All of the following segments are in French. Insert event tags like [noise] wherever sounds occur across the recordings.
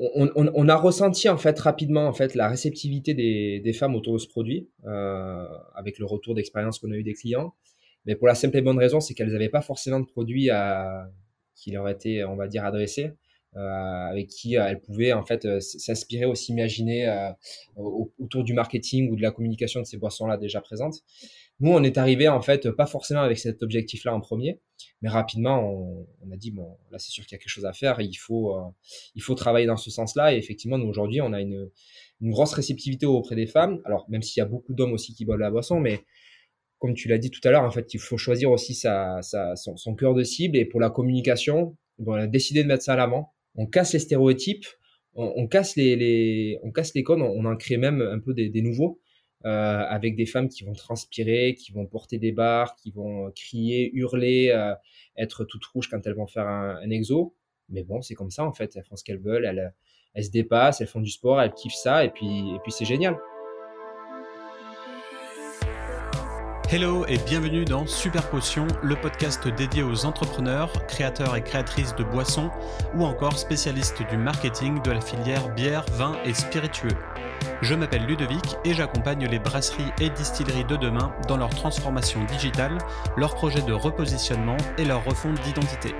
on, a ressenti en fait rapidement en fait la réceptivité des, femmes autour de ce produit euh, avec le retour d'expérience qu'on a eu des clients. Mais pour la simple et bonne raison, c'est qu'elles n'avaient pas forcément de produit à, qui leur était, on va dire, adressé, euh, avec qui elles pouvaient en fait s'inspirer ou s'imaginer autour du marketing ou de la communication de ces boissons-là déjà présentes. Nous, on est arrivé en fait pas forcément avec cet objectif-là en premier, mais rapidement, on, a dit bon, là c'est sûr qu'il y a quelque chose à faire, il faut euh, il faut travailler dans ce sens-là. Et effectivement, nous aujourd'hui, on a une, une grosse réceptivité auprès des femmes. Alors même s'il y a beaucoup d'hommes aussi qui boivent la boisson, mais comme tu l'as dit tout à l'heure, en fait, il faut choisir aussi sa, son, cœur de cible. Et pour la communication, on a décidé de mettre ça à l'avant. On casse les stéréotypes, on, casse les, les, on casse les codes, on, en crée même un peu des nouveaux. Euh, avec des femmes qui vont transpirer, qui vont porter des barres, qui vont crier, hurler, euh, être toutes rouges quand elles vont faire un, un exo. Mais bon, c'est comme ça en fait. Elles font ce qu'elles veulent, elles, elles se dépassent, elles font du sport, elles kiffent ça, et puis, et puis c'est génial. Hello et bienvenue dans Super Potion, le podcast dédié aux entrepreneurs, créateurs et créatrices de boissons ou encore spécialistes du marketing de la filière bière, vin et spiritueux. Je m'appelle Ludovic et j'accompagne les brasseries et distilleries de demain dans leur transformation digitale, leurs projets de repositionnement et leur refonte d'identité.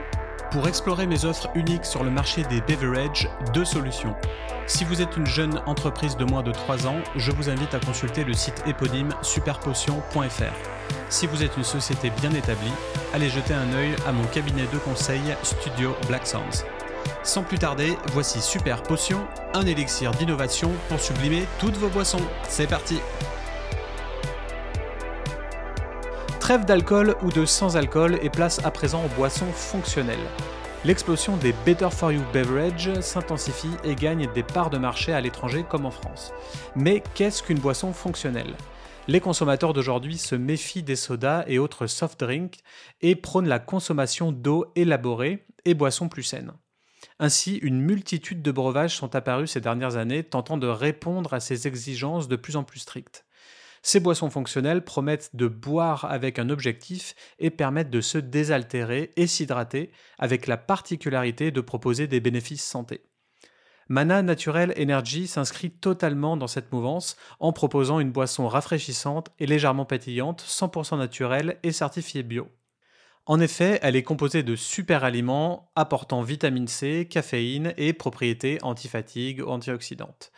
Pour explorer mes offres uniques sur le marché des beverages, deux solutions. Si vous êtes une jeune entreprise de moins de 3 ans, je vous invite à consulter le site éponyme superpotion.fr. Si vous êtes une société bien établie, allez jeter un œil à mon cabinet de conseil Studio Black Sounds. Sans plus tarder, voici Super Potion, un élixir d'innovation pour sublimer toutes vos boissons. C'est parti Trêve d'alcool ou de sans-alcool et place à présent aux boissons fonctionnelles. L'explosion des Better for You Beverage s'intensifie et gagne des parts de marché à l'étranger comme en France. Mais qu'est-ce qu'une boisson fonctionnelle? Les consommateurs d'aujourd'hui se méfient des sodas et autres soft drinks et prônent la consommation d'eau élaborée et boissons plus saines. Ainsi, une multitude de breuvages sont apparus ces dernières années tentant de répondre à ces exigences de plus en plus strictes. Ces boissons fonctionnelles promettent de boire avec un objectif et permettent de se désaltérer et s'hydrater avec la particularité de proposer des bénéfices santé. Mana Natural Energy s'inscrit totalement dans cette mouvance en proposant une boisson rafraîchissante et légèrement pétillante, 100% naturelle et certifiée bio. En effet, elle est composée de super aliments apportant vitamine C, caféine et propriétés antifatigue ou antioxydantes.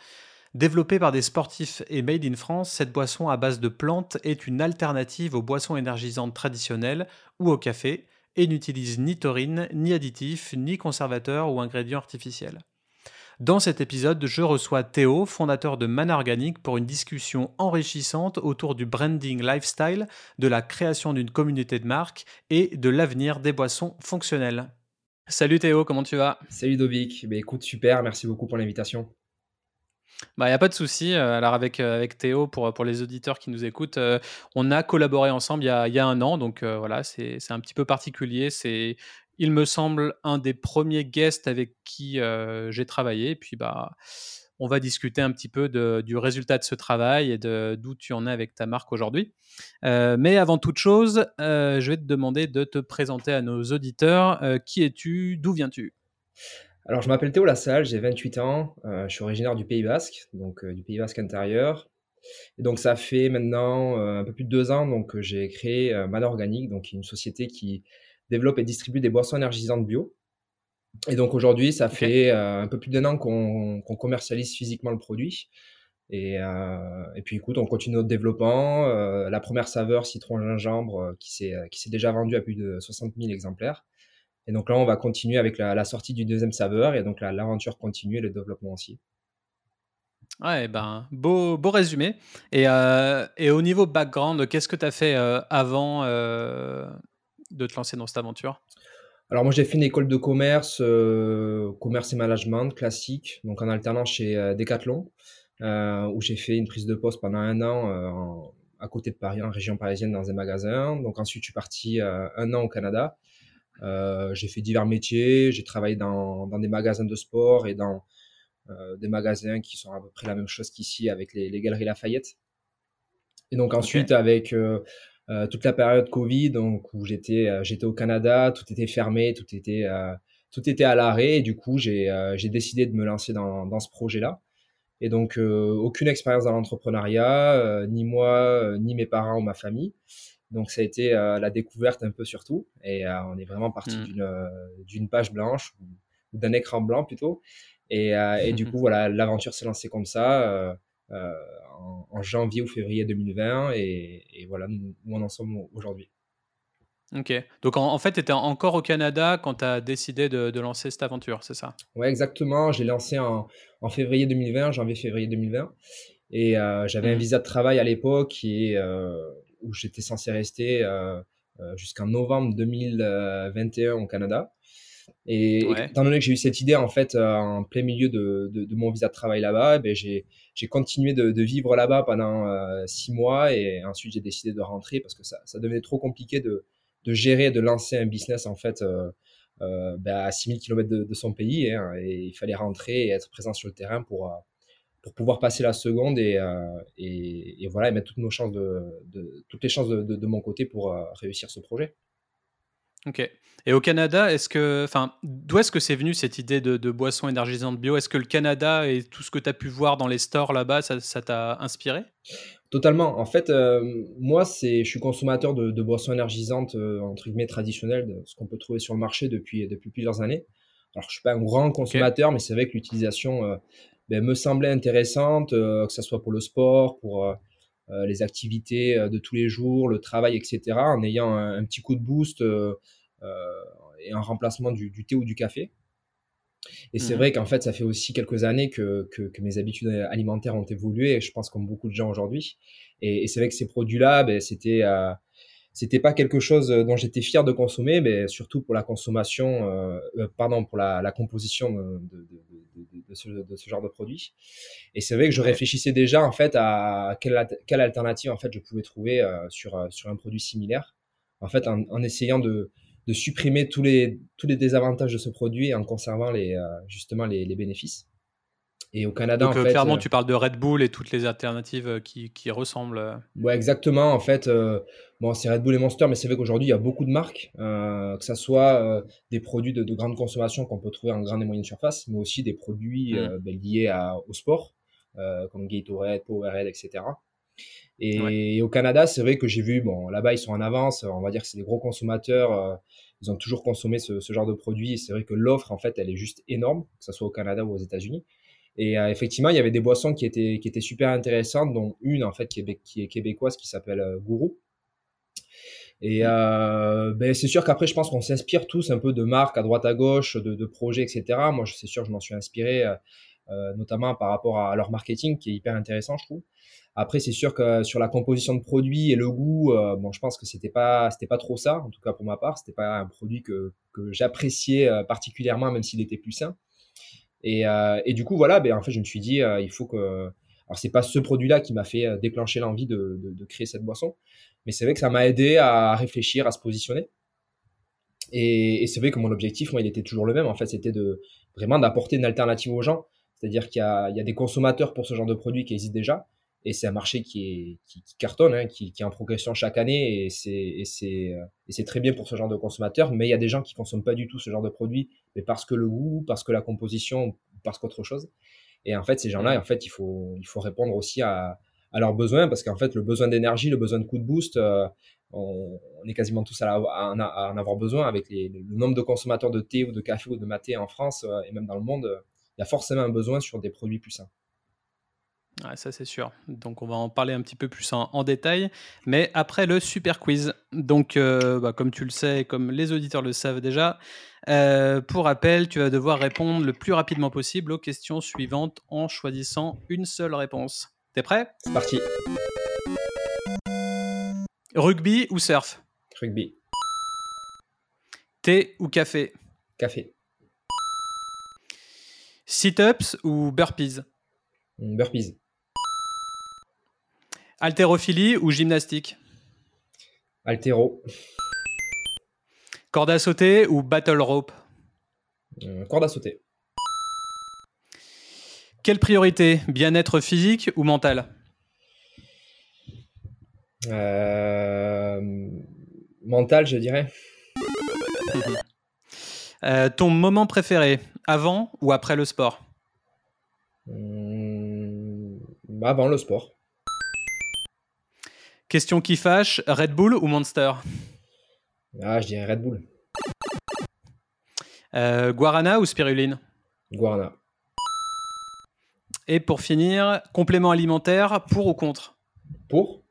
Développée par des sportifs et made in France, cette boisson à base de plantes est une alternative aux boissons énergisantes traditionnelles ou au café et n'utilise ni taurine, ni additifs, ni conservateurs ou ingrédients artificiels. Dans cet épisode, je reçois Théo, fondateur de Mana Organique, pour une discussion enrichissante autour du branding lifestyle, de la création d'une communauté de marques et de l'avenir des boissons fonctionnelles. Salut Théo, comment tu vas? Salut Dovic, bah, écoute super, merci beaucoup pour l'invitation. Bah, il n'y a pas de souci. Euh, alors, avec, euh, avec Théo, pour, pour les auditeurs qui nous écoutent, euh, on a collaboré ensemble il y a, y a un an. Donc, voilà, c'est un petit peu particulier. C'est il me semble, un des premiers guests avec qui j'ai travaillé. Et puis, bah, on va discuter un petit peu du résultat de ce travail et de d'où tu en es avec ta marque aujourd'hui. mais avant toute chose, je vais te demander de te présenter à nos auditeurs. qui es-tu? D'où viens-tu? Alors, je m'appelle Théo Lassalle, j'ai 28 ans, je suis originaire du Pays Basque, donc du Pays Basque intérieur. Et donc, ça fait maintenant un peu plus de deux ans donc, que j'ai créé Mal Organique, donc une société qui développe et distribue des boissons énergisantes bio. Et donc aujourd'hui, ça fait euh, un peu plus d'un an qu'on commercialise physiquement le produit. Et, euh, et, puis écoute, on continue notre développement. Euh, la première saveur citron-gingembre qui s'est déjà vendue à plus de 60 000 exemplaires. Et donc là, on va continuer avec la, sortie du deuxième saveur. Et donc l'aventure continue et le développement aussi. Ouais, ben, beau, beau résumé. Et, et au niveau background, qu'est-ce que tu as fait avant de te lancer dans cette aventure? Alors moi j'ai fait une école de commerce, euh, commerce et management classique, donc en alternant chez euh, Decathlon, euh, où j'ai fait une prise de poste pendant un an à côté de Paris, en région parisienne, dans un magasin. Donc ensuite je suis parti un an au Canada. J'ai fait divers métiers, j'ai travaillé dans, des magasins de sport et dans des magasins qui sont à peu près la même chose qu'ici avec les, Galeries Lafayette. Et donc ensuite avec euh, toute la période Covid, donc où j'étais euh, j'étais au Canada, tout était fermé, tout était euh, tout était à l'arrêt et du coup, j'ai décidé de me lancer dans, dans ce projet-là. Et donc, aucune expérience dans l'entrepreneuriat, ni moi, ni mes parents ou ma famille. Donc, ça a été la découverte un peu surtout. Et on est vraiment parti mmh. d'une page blanche ou, d'un écran blanc plutôt. Et, et du [laughs] coup, voilà, l'aventure s'est lancée comme ça. En, janvier ou février 2020 et, et voilà où on en sommes aujourd'hui. Ok. Donc en, fait, tu étais encore au Canada quand tu as décidé de, lancer cette aventure, c'est ça? Ouais, exactement. J'ai lancé en, février 2020, janvier-février 2020. Et euh, j'avais un mmh. visa de travail à l'époque euh, où j'étais censé rester euh, jusqu'en novembre 2021 au Canada. Et, étant donné que j'ai eu cette idée en fait en plein milieu de, mon visa de travail là-bas, eh ben, j'ai continué de, vivre là-bas pendant six mois et ensuite j'ai décidé de rentrer parce que ça, ça devenait trop compliqué de, de gérer, de lancer un business en fait euh, euh, bah, à 6000 km de, son pays. Hein, et il fallait rentrer et être présent sur le terrain pour, euh, pour pouvoir passer la seconde et, et, voilà, et mettre toutes nos chances de, toutes les chances de, mon côté pour réussir ce projet. Ok. Et au Canada, est-ce que, enfin, d'où est-ce que c'est venu cette idée de, de boisson énergisante bio? Est-ce que le Canada et tout ce que tu as pu voir dans les stores là-bas, ça t'a inspiré? Totalement. En fait, euh, moi, c'est, je suis consommateur de, boissons énergisantes euh, entre guillemets traditionnelles, de ce qu'on peut trouver sur le marché depuis depuis plusieurs années. Alors, je suis pas un grand consommateur, mais c'est vrai que l'utilisation euh, ben, me semblait intéressante, que ce soit pour le sport, pour les activités de tous les jours, le travail, etc. En ayant un, petit coup de boost et un remplacement du, du thé ou du café. Et c'est mmh vrai qu'en fait, ça fait aussi quelques années que, que, que, mes habitudes alimentaires ont évolué, je pense comme beaucoup de gens aujourd'hui. Et, et c'est vrai que ces produits-là, ben, c'était euh, c'était pas quelque chose dont j'étais fier de consommer, mais surtout pour la consommation, euh, euh pardon, pour la, la composition de, de, ce, de, ce, genre de produits. Et c'est vrai que je réfléchissais déjà en fait à quelle, quelle alternative en fait je pouvais trouver euh, sur sur un produit similaire. En fait, en, en essayant de de supprimer tous les, tous les désavantages de ce produit en conservant les, euh, justement les, les, bénéfices. Et au Canada, Donc, en euh, fait, clairement, euh, tu parles de Red Bull et toutes les alternatives qui, qui ressemblent. Ouais, exactement. En fait, bon, c'est Red Bull et Monster, mais c'est vrai qu'aujourd'hui, il y a beaucoup de marques, que ce soit des produits de, de, grande consommation qu'on peut trouver en grande et moyenne surface, mais aussi des produits mm. ben, liés à, au sport, comme Gatorade, Powerade, etc. Et, au Canada, c'est vrai que j'ai vu, bon, là-bas, ils sont en avance. On va dire que c'est des gros consommateurs. Euh, ils ont toujours consommé ce, genre de produits. Et c'est vrai que l'offre, en fait, elle est juste énorme, que ce soit au Canada ou aux États-Unis. Et euh, effectivement, il y avait des boissons qui étaient, qui étaient super intéressantes, dont une, en fait, qui est, qui est québécoise, qui s'appelle euh, Gourou. Et mmh. ben, c'est sûr qu'après, je pense qu'on s'inspire tous un peu de marques à droite à gauche, de, de projets, etc. Moi, c'est sûr que je m'en suis inspiré, notamment par rapport à leur marketing, qui est hyper intéressant, je trouve. Après, c'est sûr que sur la composition de produit et le goût, euh, bon, je pense que c'était pas, c'était pas trop ça, en tout cas pour ma part. C'était pas un produit que, que j'appréciais euh, particulièrement, même s'il était plus sain. Et, euh, et, du coup, voilà, ben, en fait, je me suis dit, il faut que. Alors, c'est pas ce produit-là qui m'a fait déclencher l'envie de, de, de, créer cette boisson, mais c'est vrai que ça m'a aidé à réfléchir, à se positionner. Et, et c'est vrai que mon objectif, moi, il était toujours le même. En fait, c'était de vraiment d'apporter une alternative aux gens. C'est-à-dire qu'il y, y a, des consommateurs pour ce genre de produit qui existent déjà et c'est un marché qui, est, qui, cartonne, hein, qui, qui, est en progression chaque année et c'est, euh, très bien pour ce genre de consommateurs. Mais il y a des gens qui consomment pas du tout ce genre de produit, mais parce que le goût, parce que la composition, parce qu'autre chose. Et en fait, ces gens-là, en fait, il faut, il faut répondre aussi à, à leurs besoins parce qu'en fait, le besoin d'énergie, le besoin de coup de boost, euh, on, est quasiment tous à, en, avoir besoin avec les, le nombre de consommateurs de thé ou de café ou de maté en France euh, et même dans le monde. Il y a forcément un besoin sur des produits plus sains ça c'est sûr. Donc on va en parler un petit peu plus en, détail, mais après le super quiz. Donc euh, bah, comme tu le sais, comme les auditeurs le savent déjà, euh, pour rappel, tu vas devoir répondre le plus rapidement possible aux questions suivantes en choisissant une seule réponse. T'es prêt? C'est parti. Rugby ou surf? Rugby. Thé ou café? Café. Sit-ups ou burpees? Burpees. Haltérophilie ou gymnastique Altéro. Corde à sauter ou battle rope euh, Corde à sauter. Quelle priorité? Bien-être physique ou mental? Euh, Mental, je dirais. [laughs] Euh, ton moment préféré, avant ou après le sport? Mmh, Avant le sport. Question qui fâche, Red Bull ou Monster Ah, je dirais Red Bull. Euh, guarana ou spiruline Guarana. Et pour finir, complément alimentaire, pour ou contre Pour.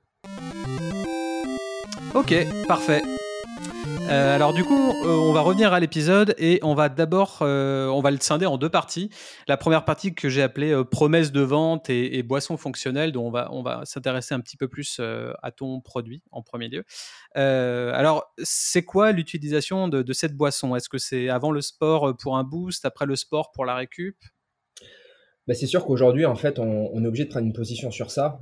Ok, parfait. Euh, alors du coup, euh, on va revenir à l'épisode et on va d'abord, euh, on va le scinder en deux parties. La première partie que j'ai appelée promesse de vente et, boisson fonctionnelle, dont on va, on va s'intéresser un petit peu plus à ton produit en premier lieu. alors, c'est quoi l'utilisation de, cette boisson? Est-ce que c'est avant le sport pour un boost, après le sport pour la récup? Ben, c'est sûr qu'aujourd'hui, en fait, on, est obligé de prendre une position sur ça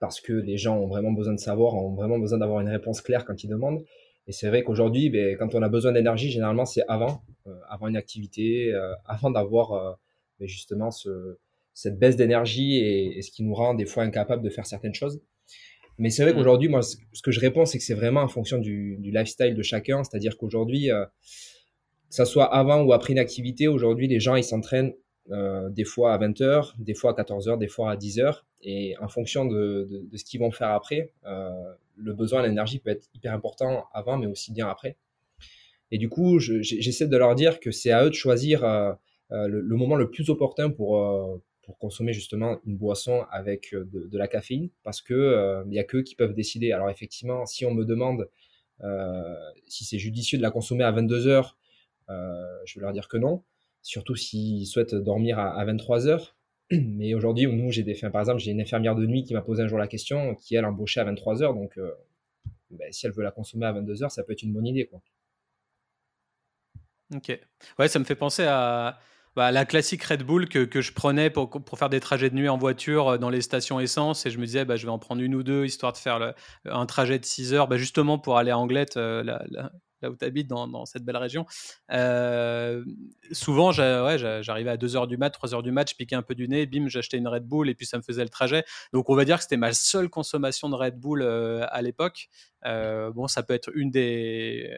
parce que les gens ont vraiment besoin de savoir, ont vraiment besoin d'avoir une réponse claire quand ils demandent. Et c'est vrai qu'aujourd'hui, ben, quand on a besoin d'énergie, généralement, c'est avant, euh, avant une activité, euh, [laughs] avant d'avoir euh, ben, justement ce, cette baisse d'énergie et, ce qui nous rend des fois incapables de faire certaines choses. Mais c'est vrai mmh. qu'aujourd'hui, moi, ce que je réponds, c'est que c'est vraiment en fonction du, du lifestyle de chacun. C'est-à-dire qu'aujourd'hui, que ça soit avant ou après une activité, aujourd'hui, les gens, ils s'entraînent euh, des fois à 20h, des fois à 14h, des fois à 10h. Et en fonction de, ce qu'ils vont faire après, euh, le besoin d'énergie peut être hyper important avant, mais aussi bien après. Et du coup, j'essaie de leur dire que c'est à eux de choisir euh, le, moment le plus opportun pour, consommer justement une boisson avec de, la caféine, parce que il n'y a qu'eux qui peuvent décider. Alors effectivement, si on me demande si c'est judicieux de la consommer à 22 h je vais leur dire que non surtout s'ils souhaitent dormir à, 23 heures. Mais aujourd'hui, nous, j'ai des, par exemple, j'ai une infirmière de nuit qui m'a posé un jour la question, qui elle embauchait à 23 heures, donc euh, ben, si elle veut la consommer à 22 heures, ça peut être une bonne idée. Ok. Ouais, ça me fait penser à bah, la classique Red Bull que, je prenais pour, faire des trajets de nuit en voiture euh, dans les stations essence et je me disais bah, je vais en prendre une ou deux histoire de faire un trajet de 6 heures bah, justement pour aller à Anglette, euh, là où tu habites, dans, cette belle région. Euh, souvent, j'arrivais à 2h du mat, 3h du mat, je piquais un peu du nez, bim, j'achetais une Red Bull et puis ça me faisait le trajet. Donc, on va dire que c'était ma seule consommation de Red Bull euh, à l'époque. Euh, bon, ça peut être une des,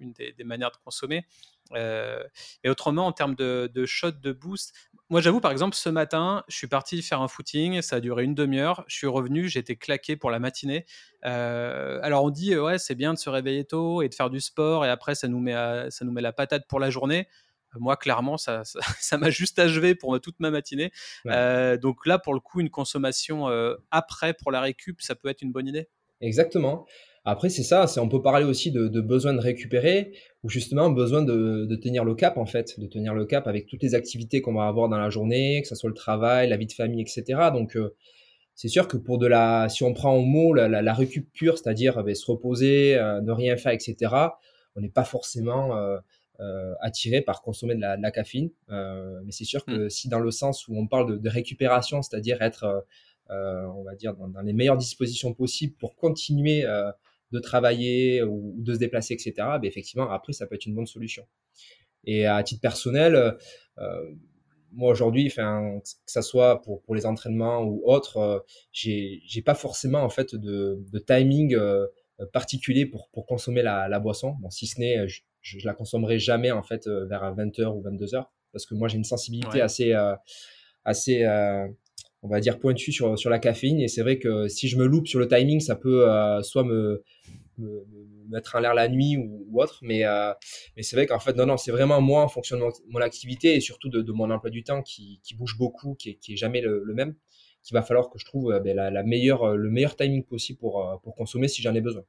une des, manières de consommer. et autrement, en termes de, de shot de boost, moi, j'avoue, par exemple, ce matin, je suis parti faire un footing, ça a duré une demi-heure. Je suis revenu, j'étais claqué pour la matinée. Euh, alors, on dit, ouais, c'est bien de se réveiller tôt et de faire du sport, et après, ça nous met, ça nous met la patate pour la journée. Moi, clairement, [laughs] ça, ça, m'a juste achevé pour toute ma matinée. Euh, donc là, pour le coup, une consommation euh, après pour la récup, ça peut être une bonne idée. Exactement. Après, c'est ça, c'est on peut parler aussi de, de, besoin de récupérer ou justement besoin de, de, tenir le cap en fait, de tenir le cap avec toutes les activités qu'on va avoir dans la journée, que ce soit le travail, la vie de famille, etc. Donc euh, c'est sûr que pour de la, si on prend au mot la, la, récup pure, c'est-à-dire euh, se reposer, euh, ne rien faire, etc. On n'est pas forcément euh, attiré par consommer de la, de la caféine, mais c'est sûr que mmh. si dans le sens où on parle de, de récupération, c'est-à-dire être on va dire dans, dans, les meilleures dispositions possibles pour continuer de travailler ou de se déplacer, etc., ben effectivement, après, ça peut être une bonne solution. Et à titre personnel, euh, moi aujourd'hui, que ça soit pour, pour les entraînements ou autres, euh, j'ai, pas forcément en fait de, de timing euh, particulier pour, pour consommer la, la boisson. Bon, si ce n'est, je, je, la consommerai jamais en fait vers 20h ou 22h parce que moi j'ai une sensibilité assez assez on va dire pointu sur, sur la caféine et c'est vrai que si je me loupe sur le timing ça peut soit me, me, mettre en l'air la nuit ou, autre. Mais, euh, mais c'est vrai qu'en fait, non, non, c'est vraiment moi en fonction de mon, activité et surtout de, mon emploi du temps qui, qui bouge beaucoup, qui qui est jamais le, même, qu'il va falloir que je trouve euh, ben, la, meilleure, le meilleur timing possible pour, euh, pour consommer si j'en ai besoin.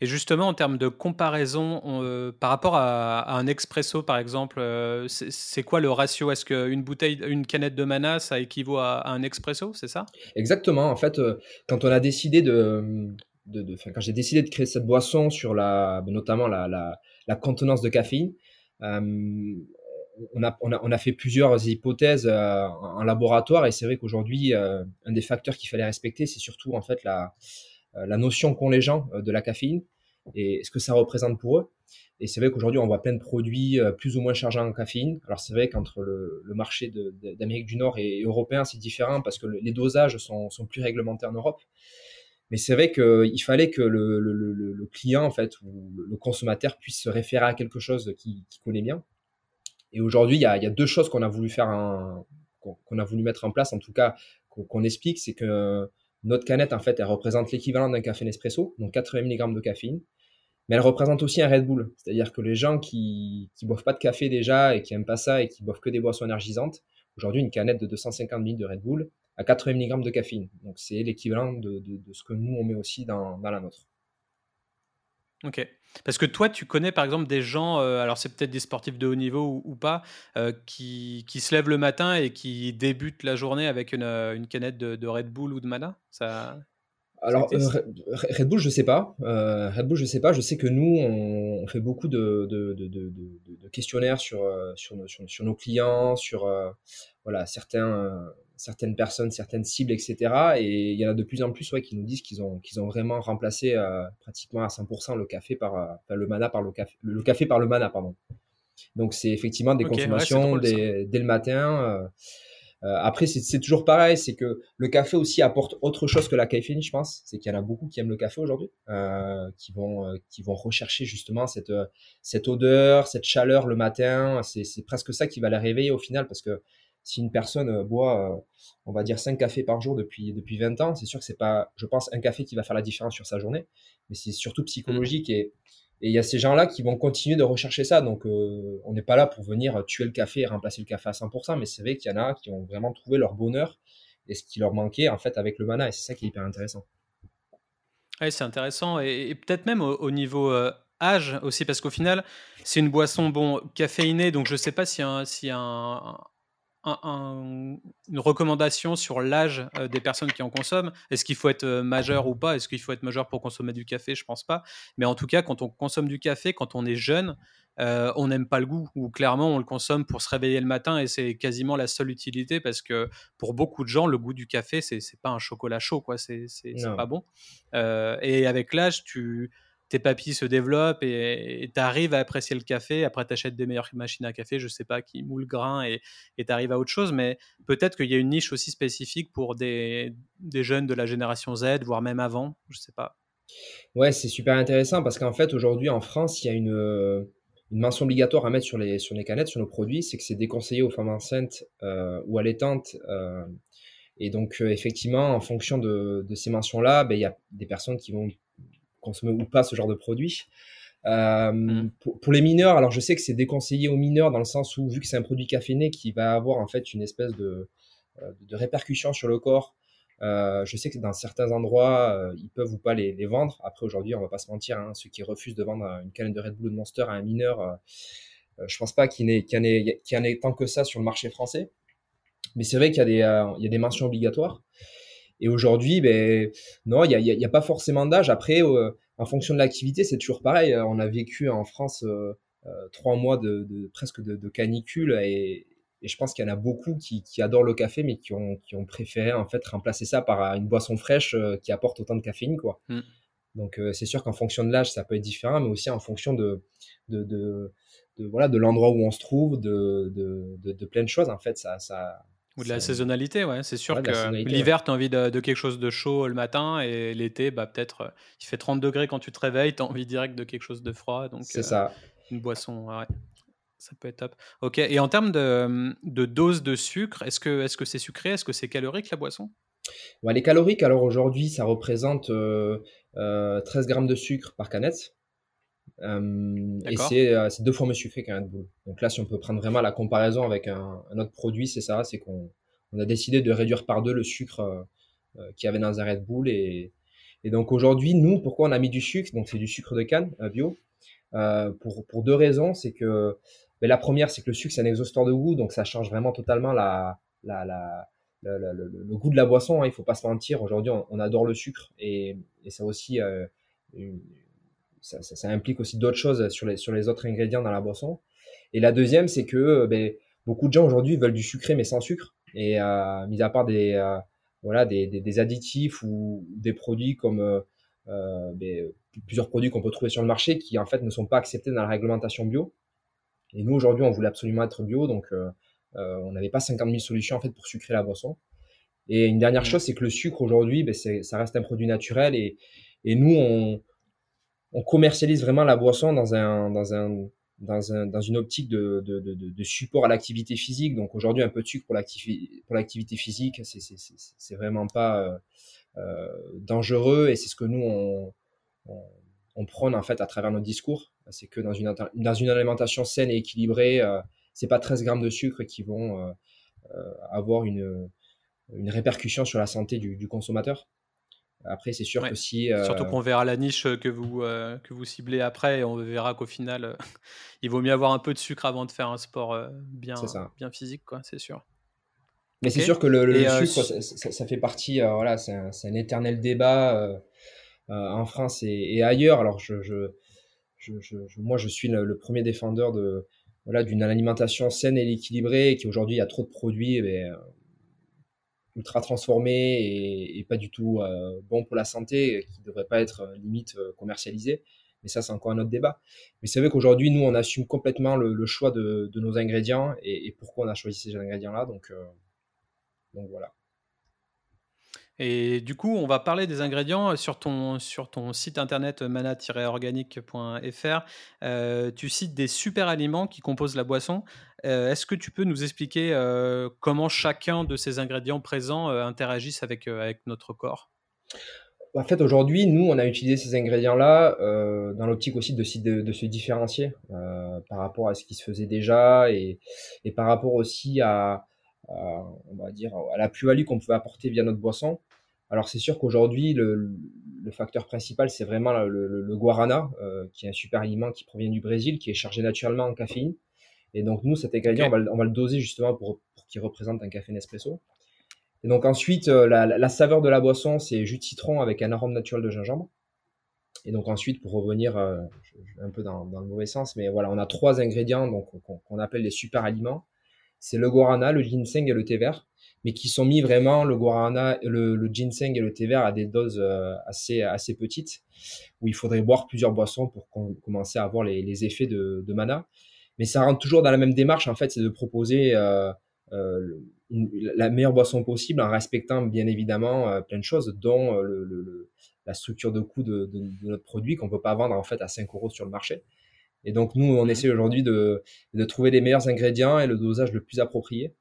Et justement, en termes de comparaison, par rapport à, un expresso, par exemple, c'est quoi le ratio? Est-ce qu'une bouteille, une canette de mana, ça équivaut à, un expresso, c'est ça? Exactement. En fait, quand on a décidé de, quand j'ai décidé de créer cette boisson sur la, notamment la, la, la contenance de caféine, euh, on, a, on, a, on, a, fait plusieurs hypothèses euh, en, laboratoire. Et c'est vrai qu'aujourd'hui, euh, un des facteurs qu'il fallait respecter, c'est surtout en fait la, la notion qu'ont les gens de la caféine et ce que ça représente pour eux. Et c'est vrai qu'aujourd'hui, on voit plein de produits plus ou moins chargés en caféine. Alors c'est vrai qu'entre le, marché d'Amérique du Nord et européen, c'est différent parce que les dosages sont, plus réglementés en Europe. Mais c'est vrai qu'il fallait que le, client, en fait, ou le consommateur puisse se référer à quelque chose qu'il connaît bien. Et aujourd'hui, il y a, deux choses qu'on a voulu faire, qu'on a voulu mettre en place, en tout cas, qu'on explique, c'est que notre canette, en fait, elle représente l'équivalent d'un café Nespresso, donc 80 mg de caféine, mais elle représente aussi un Red Bull. C'est-à-dire que les gens qui ne boivent pas de café déjà et qui n'aiment pas ça et qui boivent que des boissons énergisantes, aujourd'hui, une canette de 250 ml de Red Bull à 80 mg de caféine. Donc, c'est l'équivalent de, de, ce que nous, on met aussi dans, dans la nôtre. Ok. Parce que toi, tu connais par exemple des gens, euh, alors c'est peut-être des sportifs de haut niveau ou, pas, euh, qui, qui, se lèvent le matin et qui débutent la journée avec une, euh, une canette de, de, Red Bull ou de Mana ça, alors, Red Bull, je sais pas. Red Bull, je sais pas. Je sais que nous, on, fait beaucoup de, de, de questionnaires sur, sur, nos, sur, nos clients, sur voilà, certains, certaines personnes, certaines cibles, etc. Et il y en a de plus en plus ouais, qui nous disent qu'ils ont, qu'ils ont vraiment remplacé euh, pratiquement à 100% le café par euh, le mana par le café, le, café par le mana, pardon. Donc c'est effectivement des consommations dès, le matin. Euh, après, c'est toujours pareil, c'est que le café aussi apporte autre chose que la caféine, je pense. C'est qu'il y en a beaucoup qui aiment le café aujourd'hui, qui vont qui vont rechercher justement cette cette odeur, cette chaleur le matin. C'est presque ça qui va les réveiller au final, parce que si une personne euh, boit, euh, on va dire, 5 cafés par jour depuis, depuis 20 ans, c'est sûr que c'est pas, je pense, un café qui va faire la différence sur sa journée, mais c'est surtout psychologique et il y a ces gens-là qui vont continuer de rechercher ça. Donc, euh, on n'est pas là pour venir tuer le café et remplacer le café à 100%, mais c'est vrai qu'il y en a qui ont vraiment trouvé leur bonheur et ce qui leur manquait, en fait, avec le mana. Et c'est ça qui est hyper intéressant. Oui, c'est intéressant. Et, peut-être même au, niveau âge aussi, parce qu'au final, c'est une boisson bon caféinée, donc je ne sais pas si si un, une recommandation sur l'âge euh, des personnes qui en consomment. Est-ce qu'il faut être euh, majeur ou pas? Est-ce qu'il faut être majeur pour consommer du café? Je pense pas. Mais en tout cas, quand on consomme du café, quand on est jeune, euh, on n'aime pas le goût ou clairement on le consomme pour se réveiller le matin et c'est quasiment la seule utilité parce que pour beaucoup de gens, le goût du café, c'est pas un chocolat chaud, quoi. C'est pas bon. et avec l'âge, tu tes papilles se développent et tu arrives à apprécier le café. Après, tu achètes des meilleures machines à café, je sais pas, qui moulent le grain et tu arrives à autre chose. Mais peut-être qu'il y a une niche aussi spécifique pour des, des, jeunes de la génération Z, voire même avant, je sais pas. Ouais, c'est super intéressant parce qu'en fait, aujourd'hui, en France, il y a une, une, mention obligatoire à mettre sur les, sur canettes, sur nos produits, c'est que c'est déconseillé aux femmes enceintes euh, ou allaitantes. Euh, et donc, euh, effectivement, en fonction de, de ces mentions-là, ben, il y a des personnes qui vont consommer ou pas ce genre de produit. Euh, mm. pour, les mineurs, alors je sais que c'est déconseillé aux mineurs dans le sens où, vu que c'est un produit caféiné qui va avoir en fait une espèce de, euh, de répercussion sur le corps, euh, je sais que dans certains endroits, ils peuvent ou pas les, vendre. Après, aujourd'hui, on va pas se mentir, hein, ceux qui refusent de vendre une canette de Red Bull de Monster à un mineur, je pense pas qu'il y, en ait, en ait tant que ça sur le marché français. Mais c'est vrai qu'il y a des mentions obligatoires. Et aujourd'hui, ben, non, il n'y a, y a, pas forcément d'âge. Après, euh, en fonction de l'activité, c'est toujours pareil. Euh, on a vécu en France euh, trois mois de, de presque de, de, canicule et, et je pense qu'il y en a beaucoup qui, qui, adorent le café, mais qui ont, qui ont préféré en fait remplacer ça par une boisson fraîche qui apporte autant de caféine, quoi. Mm. Donc c'est sûr qu'en fonction de l'âge, ça peut être différent, mais aussi en fonction de, de, de, de voilà de l'endroit où on se trouve, de, de, de, plein de choses. En fait, ça, ça, ou de la saisonnalité, ouais. C'est sûr que l'hiver, tu as envie de, quelque chose de chaud le matin et l'été, bah, peut-être, euh, il fait 30 degrés quand tu te réveilles, tu as envie direct de quelque chose de froid. Donc, c'est euh, ça. Une boisson, ouais. Ça peut être top. Ok. Et en termes de, de dose de sucre, est-ce que est-ce que c'est sucré Est-ce que c'est calorique la boisson? Les caloriques, alors aujourd'hui, ça représente 13 euh, grammes de sucre par canette. Euh, et euh, c'est deux fois mieux sucré qu'un Red Bull. Donc là, si on peut prendre vraiment la comparaison avec un, autre produit, c'est ça, c'est qu'on on a décidé de réduire par deux le sucre euh, qu'il y avait dans un Red Bull. Et, et donc aujourd'hui, nous, pourquoi on a mis du sucre? Donc c'est du sucre de canne bio. pour, pour deux raisons, c'est que ben, la première, c'est que le sucre, c'est un exhausteur de goût, donc ça change vraiment totalement la, la, la, le, goût de la boisson. Hein, il faut pas se mentir. Aujourd'hui, on, adore le sucre et, et ça aussi une, ça, implique aussi d'autres choses sur les, sur les autres ingrédients dans la boisson. Et la deuxième, c'est que euh, ben, beaucoup de gens aujourd'hui veulent du sucré mais sans sucre. Et euh, mis à part des, euh, voilà, des, des, additifs ou des produits comme ben, plusieurs produits qu'on peut trouver sur le marché qui en fait ne sont pas acceptés dans la réglementation bio. Et nous aujourd'hui, on voulait absolument être bio, donc on n'avait pas 50 000 solutions en fait pour sucrer la boisson. Et une dernière chose, c'est que le sucre aujourd'hui, ben, ça reste un produit naturel et, et nous, on, on commercialise vraiment la boisson dans un, dans un, dans, un, dans une optique de, de, de, de support à l'activité physique. Donc aujourd'hui, un peu de sucre pour l'activité physique, c'est vraiment pas euh, euh, dangereux et c'est ce que nous on, on, prône en fait à travers notre discours. C'est que dans une, dans une alimentation saine et équilibrée, euh, c'est pas 13 grammes de sucre qui vont euh, euh, avoir une, une répercussion sur la santé du, du consommateur. Après, c'est sûr que si. Euh, Surtout qu'on verra la niche que vous, euh, que vous ciblez après et on verra qu'au final, euh, [laughs] il vaut mieux avoir un peu de sucre avant de faire un sport bien, bien physique, quoi, c'est sûr. Mais c'est sûr que le, sucre, ça, fait partie, voilà, c'est un, un, éternel débat en France et, ailleurs. Alors, je, je, je, moi, je suis le, premier défendeur de, voilà, d'une alimentation saine et équilibrée et qui aujourd'hui, il y a trop de produits. Mais, ultra transformé et, pas du tout euh, bon pour la santé, qui ne devrait pas être euh, limite euh, commercialisé. Mais ça, c'est encore un autre débat. Mais c'est vrai qu'aujourd'hui, nous, on assume complètement le, choix de, nos ingrédients et, pourquoi on a choisi ces ingrédients-là. Donc, donc voilà. Et du coup, on va parler des ingrédients sur ton, sur ton site internet mana-organique.fr. Euh, tu cites des super aliments qui composent la boisson. Euh, est-ce que tu peux nous expliquer euh, comment chacun de ces ingrédients présents interagissent avec, avec notre corps? En fait, aujourd'hui, nous, on a utilisé ces ingrédients-là dans l'optique aussi de, se différencier par rapport à ce qui se faisait déjà et, et par rapport aussi à, on va dire, à la plus-value qu'on pouvait apporter via notre boisson. Alors c'est sûr qu'aujourd'hui, le, facteur principal, c'est vraiment le, guarana, euh, qui est un super aliment qui provient du Brésil, qui est chargé naturellement en caféine. Et donc nous, cet ingrédient, on, va, le doser justement pour, qu'il représente un café Nespresso. Et donc ensuite, euh, la, saveur de la boisson, c'est jus de citron avec un arôme naturel de gingembre. Et donc ensuite, pour revenir euh, un peu dans, le mauvais sens, mais voilà, on a trois ingrédients donc qu'on appelle les super aliments. C'est le guarana, le ginseng et le thé vert mais qui sont mis vraiment le guarana, le, ginseng et le thé vert à des doses euh, assez, assez petites, où il faudrait boire plusieurs boissons pour commencer à avoir les, effets de, mana. Mais ça rentre toujours dans la même démarche, en fait, c'est de proposer euh, euh, la meilleure boisson possible en respectant bien évidemment plein de choses, dont la structure de coût de, notre produit qu'on peut pas vendre en fait à 5 euros sur le marché. Et donc nous, on mmh. essaie aujourd'hui de, de trouver les meilleurs ingrédients et le dosage le plus approprié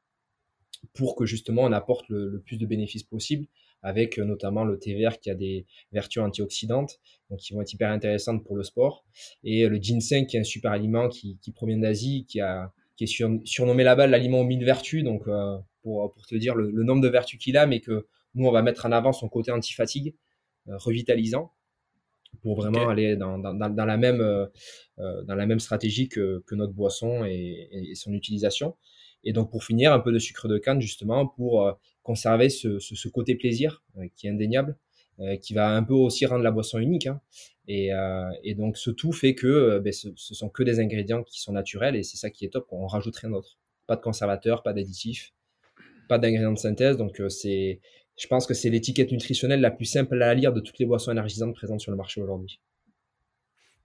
pour que justement on apporte le, plus de bénéfices possible avec euh, notamment le thé vert qui a des vertus antioxydantes, donc qui vont être hyper intéressantes pour le sport, et le ginseng qui est un super aliment qui, provient d'Asie, qui, a, qui est surnommé là-bas l'aliment aux mille vertus, donc euh, pour, pour, te dire le, nombre de vertus qu'il a, mais que nous on va mettre en avant son côté anti-fatigue, euh, revitalisant, pour vraiment aller dans, dans, dans, la même, dans la même stratégie que, que notre boisson et, et son utilisation. Et donc pour finir, un peu de sucre de canne justement pour euh, conserver ce, ce, côté plaisir euh, qui est indéniable, euh, qui va un peu aussi rendre la boisson unique. Hein. Et, et, donc ce tout fait que ben, ce, ce, sont que des ingrédients qui sont naturels et c'est ça qui est top. On rajoute rien d'autre. Pas de conservateur, pas d'additif, pas d'ingrédients de synthèse. Donc c'est, je pense que c'est l'étiquette nutritionnelle la plus simple à lire de toutes les boissons énergisantes présentes sur le marché aujourd'hui.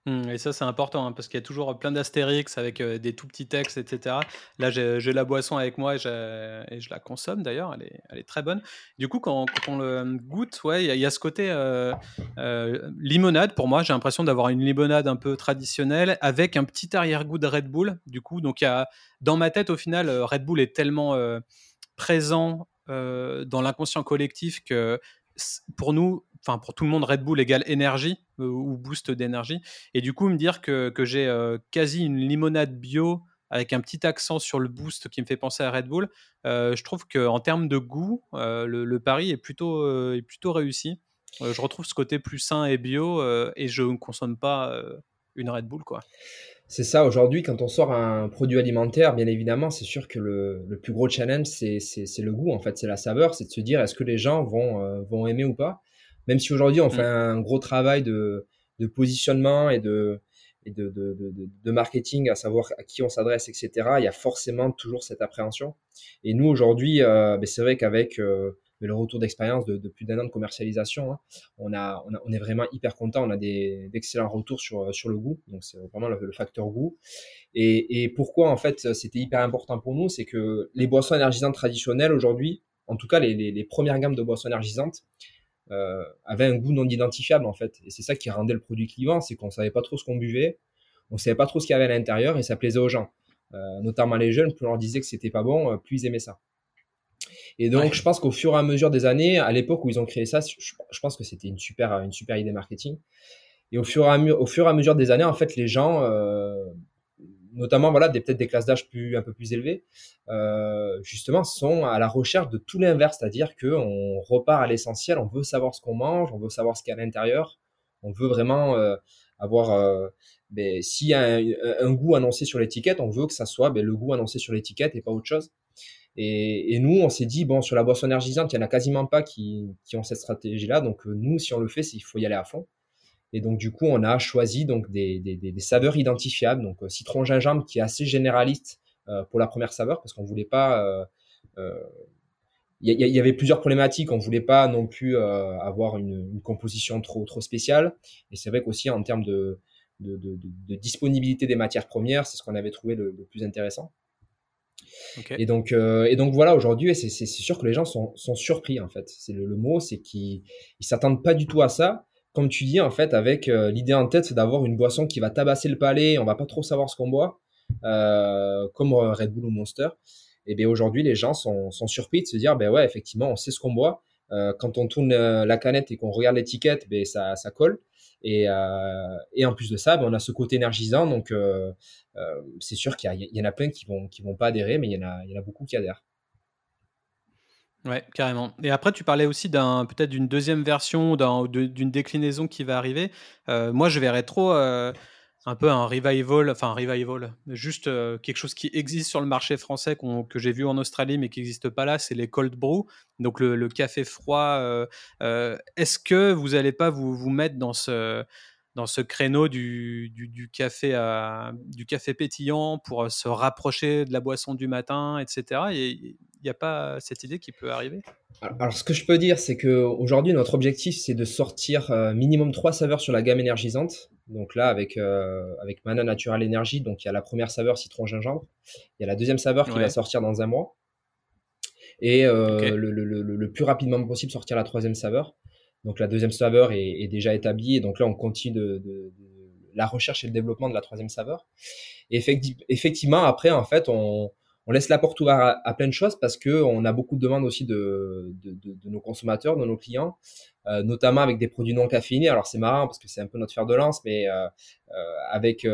Mmh, et ça, c'est important hein, parce qu'il y a toujours plein d'astérix avec des tout petits textes, etc. Là, j'ai la boisson avec moi et, je la consomme d'ailleurs, elle est, très bonne. Du coup, quand, on le goûte, ouais, il y, a ce côté limonade pour moi. J'ai l'impression d'avoir une limonade un peu traditionnelle avec un petit arrière-goût de Red Bull. Du coup, donc il y dans ma tête, au final, Red Bull est tellement présent dans l'inconscient collectif que pour nous, enfin pour tout le monde, Red Bull égale énergie euh, ou boost d'énergie. Et du coup, me dire que, que j'ai euh, quasi une limonade bio avec un petit accent sur le boost qui me fait penser à Red Bull, euh, je trouve qu'en termes de goût, le, pari est plutôt, est plutôt réussi. je retrouve ce côté plus sain et bio et je ne consomme pas une Red Bull. quoi. C'est ça, aujourd'hui, quand on sort un produit alimentaire, bien évidemment, c'est sûr que le, le, plus gros challenge, c'est le goût, en fait, c'est la saveur, c'est de se dire est-ce que les gens vont, vont aimer ou pas? Même si aujourd'hui, on mm. fait un gros travail de, de positionnement et de, et de, de, de, marketing, à savoir à qui on s'adresse, etc., il y a forcément toujours cette appréhension. Et nous, aujourd'hui, euh, ben, c'est vrai qu'avec euh, le retour d'expérience de, plus d'un an de commercialisation, hein, on, a, on, a, on, est vraiment hyper content. On a d'excellents retours sur, sur le goût. Donc, c'est vraiment le, facteur goût. Et, et pourquoi, en fait, c'était hyper important pour nous C'est que les boissons énergisantes traditionnelles, aujourd'hui, en tout cas les, les, premières gammes de boissons énergisantes, euh, avaient un goût non identifiable en fait. Et c'est ça qui rendait le produit clivant, c'est qu'on savait pas trop ce qu'on buvait, on savait pas trop ce qu'il y avait à l'intérieur et ça plaisait aux gens. Euh, notamment les jeunes, plus on leur disait que c'était pas bon, euh, plus ils aimaient ça. Et donc, je pense qu'au fur et à mesure des années, à l'époque où ils ont créé ça, je, pense que c'était une super, une super idée marketing. Et au fur et à, au fur et à mesure des années, en fait, les gens, euh, notamment voilà, des, peut-être des classes d'âge plus, un peu plus élevées, euh, justement, sont à la recherche de tout l'inverse, c'est-à-dire qu'on repart à l'essentiel, on veut savoir ce qu'on mange, on veut savoir ce qu'il y a à l'intérieur, on veut vraiment euh, avoir, euh, ben, s'il y a un, goût annoncé sur l'étiquette, on veut que ça soit ben, le goût annoncé sur l'étiquette et pas autre chose. Et, nous, on s'est dit, bon, sur la boisson énergisante, il n'y en a quasiment pas qui, qui ont cette stratégie-là, donc nous, si on le fait, il faut y aller à fond. Et donc, du coup, on a choisi donc des, des, des saveurs identifiables. Donc, euh, citron gingembre qui est assez généraliste euh, pour la première saveur parce qu'on voulait pas. Euh, il y, y, avait plusieurs problématiques. On voulait pas non plus avoir une, une, composition trop trop spéciale. Et c'est vrai qu'aussi en termes de, de, de, de, disponibilité des matières premières, c'est ce qu'on avait trouvé le, plus intéressant. Okay. Et donc, et donc voilà, aujourd'hui, c'est sûr que les gens sont, sont surpris en fait. C'est le, le, mot, c'est qu'ils ils s'attendent pas du tout à ça comme tu dis, en fait, avec euh, l'idée en tête, c'est d'avoir une boisson qui va tabasser le palais, on va pas trop savoir ce qu'on boit, euh, comme euh, Red Bull ou Monster. Et bien aujourd'hui, les gens sont, surpris de se dire, ben ouais, effectivement, on sait ce qu'on boit. Quand on tourne la canette et qu'on regarde l'étiquette, ben ça, colle. Et, en plus de ça, ben on a ce côté énergisant. Donc, c'est sûr qu'il y, y, en a plein qui vont vont pas adhérer, mais il y en a, il y en a beaucoup qui adhèrent. Ouais, carrément. Et après, tu parlais aussi d'un peut-être d'une deuxième version, d'une déclinaison qui va arriver. Euh, moi, je verrais trop euh, un peu un revival, enfin un revival, juste euh, quelque chose qui existe sur le marché français que j'ai vu en Australie mais qui n'existe pas là, c'est les cold brew, donc le, café froid. Est-ce que vous n'allez pas vous, vous mettre dans ce dans ce créneau du, du, café à, du café pétillant pour se rapprocher de la boisson du matin, etc. Et, il n'y a pas cette idée qui peut arriver? Alors, ce que je peux dire, c'est que aujourd'hui notre objectif, c'est de sortir euh, minimum trois saveurs sur la gamme énergisante. Donc là, avec, euh, avec Mana Natural Energy, donc il y a la première saveur citron gingembre. Il y a la deuxième saveur qui va sortir dans un mois. Et euh, le, le, le, le, plus rapidement possible sortir la troisième saveur. Donc la deuxième saveur est, est déjà établie. Et donc là, on continue de, de, de, la recherche et le développement de la troisième saveur. Et effectivement, après, en fait, on, on laisse la porte ouverte à, plein de choses parce que on a beaucoup de demandes aussi de, de, nos consommateurs, de nos clients, euh, notamment avec des produits non caféinés. Alors c'est marrant parce que c'est un peu notre fer de lance, mais euh, euh, avec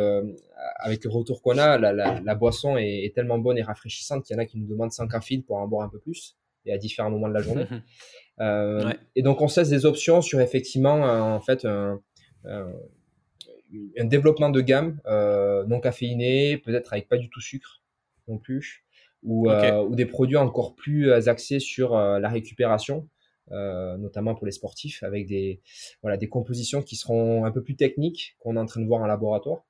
avec le retour qu'on a, la, la, la boisson est, est, tellement bonne et rafraîchissante qu'il y en a qui nous demandent sans caféine pour en boire un peu plus et à différents moments de la journée. [laughs] Ouais. Et donc on cesse des options sur effectivement en fait un, un, un développement de gamme non caféiné, peut-être avec pas du tout sucre non plus ou, euh, ou des produits encore plus euh, axés sur euh, la récupération, notamment pour les sportifs, avec des, voilà, des compositions qui seront un peu plus techniques qu'on est en train de voir en laboratoire.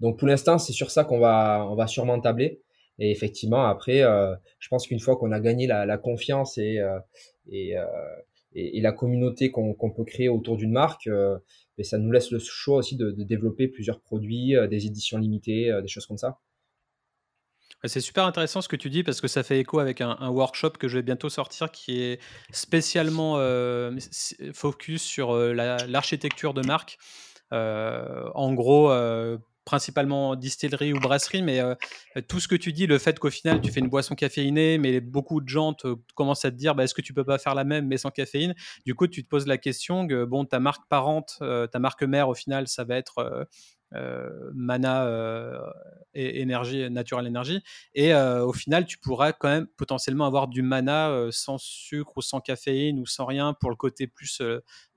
Donc pour l'instant, c'est sur ça qu'on va, on va sûrement tabler. Et effectivement, après, euh, je pense qu'une fois qu'on a gagné la, la confiance et, euh, et, euh, et, la communauté qu'on peut créer autour d'une marque, ben, ça nous laisse le choix aussi de, développer plusieurs produits, des éditions limitées, des choses comme ça. C'est super intéressant ce que tu dis parce que ça fait écho avec un, workshop que je vais bientôt sortir qui est spécialement euh, focus sur euh, l'architecture de marque. Euh, en gros, principalement distillerie ou brasserie, mais tout ce que tu dis, le fait qu'au final tu fais une boisson caféinée, mais beaucoup de gens te, commencent à te dire bah, est-ce que tu peux pas faire la même mais sans caféine? Du coup, tu te poses la question que bon, ta marque parente, ta marque mère, au final, ça va être euh, mana euh, et énergie, natural énergie. Et euh, au final, tu pourras quand même potentiellement avoir du mana sans sucre ou sans caféine ou sans rien pour le côté plus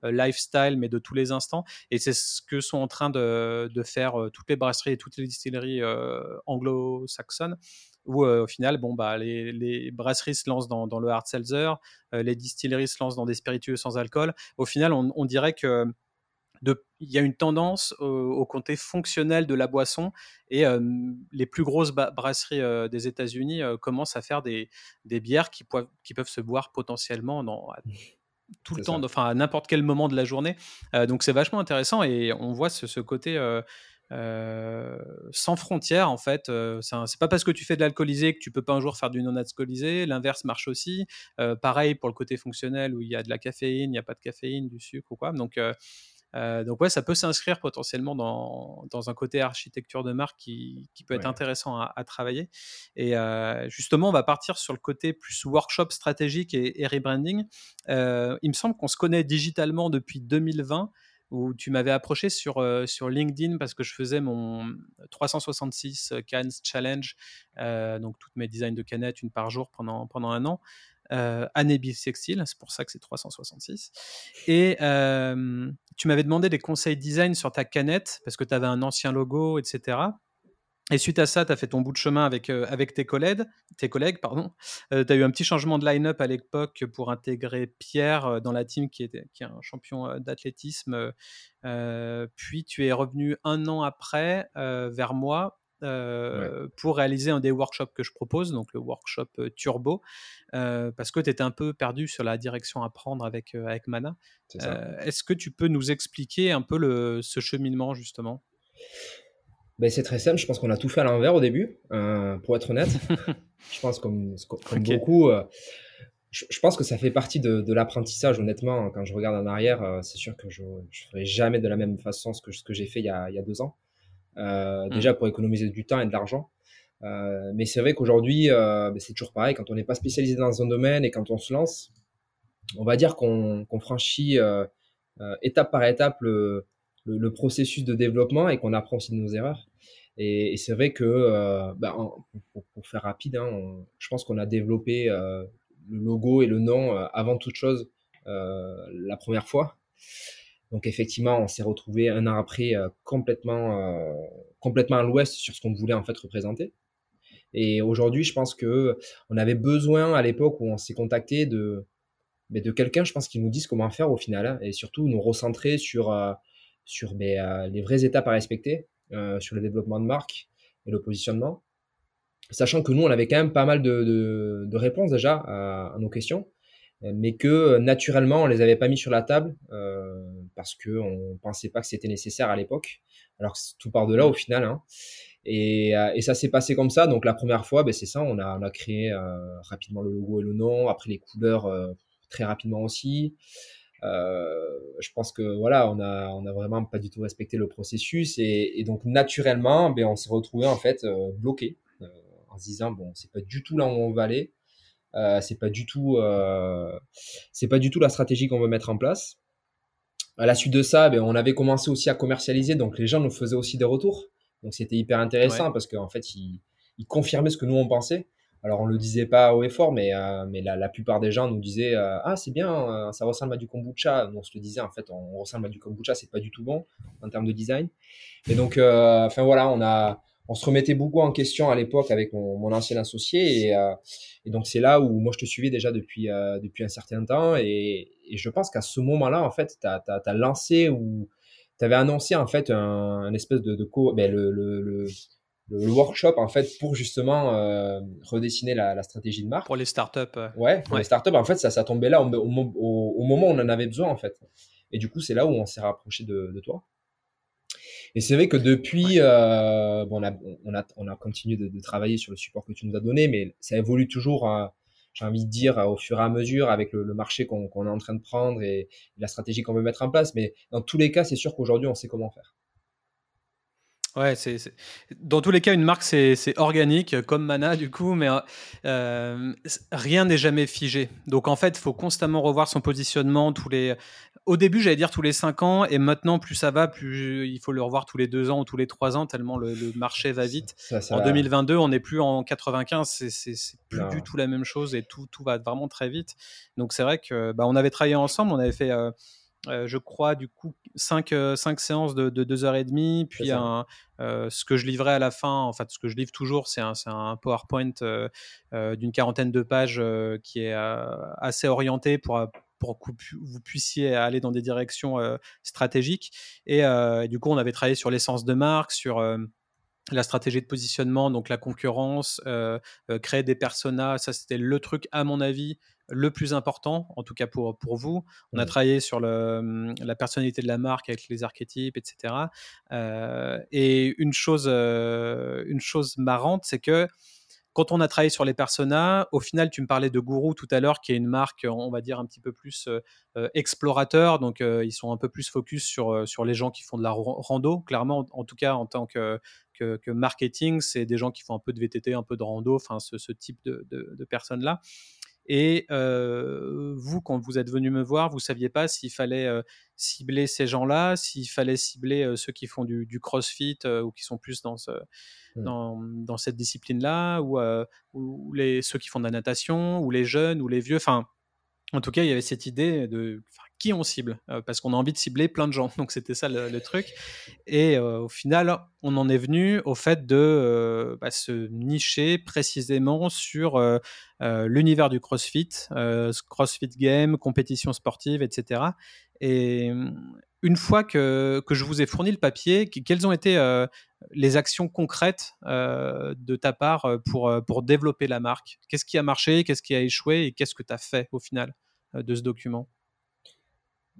lifestyle, mais de tous les instants. Et c'est ce que sont en train de, faire toutes les brasseries et toutes les distilleries anglo-saxonnes où au final, bon, bah, les, brasseries se lancent dans, le hard seltzer, les distilleries se lancent dans des spiritueux sans alcool. Au final, on dirait que il y a une tendance au, côté fonctionnel de la boisson et les plus grosses brasseries des États-Unis commencent à faire des, des bières qui, qui, peuvent se boire potentiellement dans, tout le temps, enfin à n'importe quel moment de la journée. donc c'est vachement intéressant et on voit ce, ce côté sans frontières en fait. c'est pas parce que tu fais de l'alcoolisé que tu peux pas un jour faire du non alcoolisé. L'inverse marche aussi. pareil pour le côté fonctionnel où il y a de la caféine, il n'y a pas de caféine, du sucre ou quoi. Donc donc ouais, ça peut s'inscrire potentiellement dans, dans, un côté architecture de marque qui, qui peut être intéressant à, travailler. Et justement, on va partir sur le côté plus workshop stratégique et, et rebranding. il me semble qu'on se connaît digitalement depuis 2020 où tu m'avais approché sur, sur LinkedIn parce que je faisais mon 366 Cannes Challenge, donc toutes mes designs de canettes, une par jour pendant, pendant un an. Euh, année bisextile, c'est pour ça que c'est 366. Et tu m'avais demandé des conseils design sur ta canette parce que tu avais un ancien logo, etc. Et suite à ça, tu as fait ton bout de chemin avec, avec tes collègues. Tes collègues pardon. tu as eu un petit changement de line-up à l'époque pour intégrer Pierre dans la team qui, était, qui est un champion d'athlétisme. puis tu es revenu un an après vers moi pour réaliser un des workshops que je propose, donc le workshop Turbo, parce que tu étais un peu perdu sur la direction à prendre avec, avec Mana. Est-ce que tu peux nous expliquer un peu le, ce cheminement justement? Ben, c'est très simple, je pense qu'on a tout fait à l'envers au début, pour être honnête. [laughs] je pense comme, comme beaucoup, je, pense que ça fait partie de, de l'apprentissage, honnêtement. Quand je regarde en arrière, c'est sûr que je ne ferai jamais de la même façon ce que, ce que j'ai fait il y, a, il y a deux ans. Euh, mmh. déjà pour économiser du temps et de l'argent. Euh, mais c'est vrai qu'aujourd'hui, euh, ben, c'est toujours pareil, quand on n'est pas spécialisé dans un domaine et quand on se lance, on va dire qu'on franchit étape par étape le, le, processus de développement et qu'on apprend aussi de nos erreurs. Et, c'est vrai que, ben, pour, faire rapide, hein, je pense qu'on a développé le logo et le nom avant toute chose la première fois. Donc effectivement, on s'est retrouvé un an après euh, complètement, euh, complètement à l'ouest sur ce qu'on voulait en fait représenter. Et aujourd'hui, je pense que on avait besoin à l'époque où on s'est contacté de, mais de quelqu'un, je pense, qui nous dise comment faire au final, hein, et surtout nous recentrer sur, euh, sur mais, les vraies étapes à respecter, sur le développement de marque et le positionnement. Sachant que nous, on avait quand même pas mal de, de, de réponses déjà à, à, nos questions. Euh, mais que euh, naturellement on les avait pas mis sur la table euh, parce que on pensait pas que c'était nécessaire à l'époque. Alors que tout part de là au final. Hein. Et, et, ça s'est passé comme ça. Donc la première fois, ben, c'est ça, on a, créé rapidement le logo et le nom, après les couleurs très rapidement aussi. je pense que voilà, on a, vraiment pas du tout respecté le processus et, donc naturellement, ben, on s'est retrouvé en fait bloqué en se disant bon, c'est pas du tout là où on va aller. Euh, c'est pas du tout, euh, c'est pas du tout la stratégie qu'on veut mettre en place. À la suite de ça, ben, on avait commencé aussi à commercialiser, donc les gens nous faisaient aussi des retours. Donc c'était hyper intéressant parce qu'en fait, ils, confirmaient ce que nous on pensait. Alors on le disait pas haut et fort, mais, euh, mais la, la, plupart des gens nous disaient ah c'est bien, ça ressemble à du kombucha. on se le disait en fait, on, ressemble à du kombucha, c'est pas du tout bon en termes de design. Et donc enfin voilà, on a on se remettait beaucoup en question à l'époque avec mon, mon, ancien associé et, euh, et donc c'est là où moi je te suivais déjà depuis euh, depuis un certain temps et, et je pense qu'à ce moment-là en fait tu as, as, lancé ou tu avais annoncé en fait un, un espèce de, de co ben, le, le, le, le, workshop en fait pour justement euh, redessiner la, la, stratégie de marque. Pour les startups ouais. Pour les startups en fait ça ça tombait là au, au, au, moment où on en avait besoin en fait. Et du coup c'est là où on s'est rapproché de, de toi et c'est vrai que depuis, euh, bon, on, a, on, a, on a continué de, de, travailler sur le support que tu nous as donné, mais ça évolue toujours, hein, j'ai envie de dire, au fur et à mesure avec le, le marché qu'on est en train de prendre et, la stratégie qu'on veut mettre en place. Mais dans tous les cas, c'est sûr qu'aujourd'hui, on sait comment faire. Ouais, c'est, dans tous les cas, une marque, c'est, organique, comme Mana, du coup, mais euh, rien n'est jamais figé. Donc, en fait, il faut constamment revoir son positionnement tous les, au début, j'allais dire tous les 5 ans, et maintenant, plus ça va, plus il faut le revoir tous les 2 ans ou tous les 3 ans, tellement le, marché va vite. en 2022, on n'est plus en 95, c'est plus du tout la même chose et tout, tout va vraiment très vite. Donc c'est vrai que bah, on avait travaillé ensemble, on avait fait, euh, euh, je crois, du coup, 5, euh, séances de, de 2h30, puis un, ce que je livrais à la fin, en fait, ce que je livre toujours, c'est un, un, PowerPoint d'une quarantaine de pages qui est assez orienté pour pour que vous puissiez aller dans des directions euh, stratégiques. Euh, et, du coup, on avait travaillé sur l'essence de marque, sur euh, la stratégie de positionnement, donc la concurrence, créer des personas. Ça, c'était le truc, à mon avis, le plus important, en tout cas pour, pour vous. On a travaillé sur le, la personnalité de la marque avec les archétypes, etc. et une chose, une chose marrante, c'est que quand on a travaillé sur les personas, au final, tu me parlais de Guru tout à l'heure, qui est une marque, on va dire, un petit peu plus euh, euh, explorateur. Donc, euh, ils sont un peu plus focus sur, sur les gens qui font de la rando. Clairement, en, tout cas, en tant que, que, marketing, c'est des gens qui font un peu de VTT, un peu de rando, enfin, ce, ce type de, de personnes-là. Et vous, quand vous êtes venu me voir, vous saviez pas s'il fallait cibler ces gens-là, s'il fallait cibler ceux qui font du, CrossFit ou qui sont plus dans, mmh. dans, dans, cette discipline-là, ou, ou, les, ceux qui font de la natation, ou les jeunes, ou les vieux. Enfin, en tout cas, il y avait cette idée de qui on cible, euh, parce qu'on a envie de cibler plein de gens. [laughs] Donc c'était ça le, truc. Et euh, au final, on en est venu au fait de euh, bah, se nicher précisément sur l'univers du CrossFit, CrossFit Game, compétition sportive, etc. Et une fois que, que, je vous ai fourni le papier, quelles ont été les actions concrètes de ta part pour, pour développer la marque? Qu'est-ce qui a marché, qu'est-ce qui a échoué? Et qu'est-ce que tu as fait au final de ce document?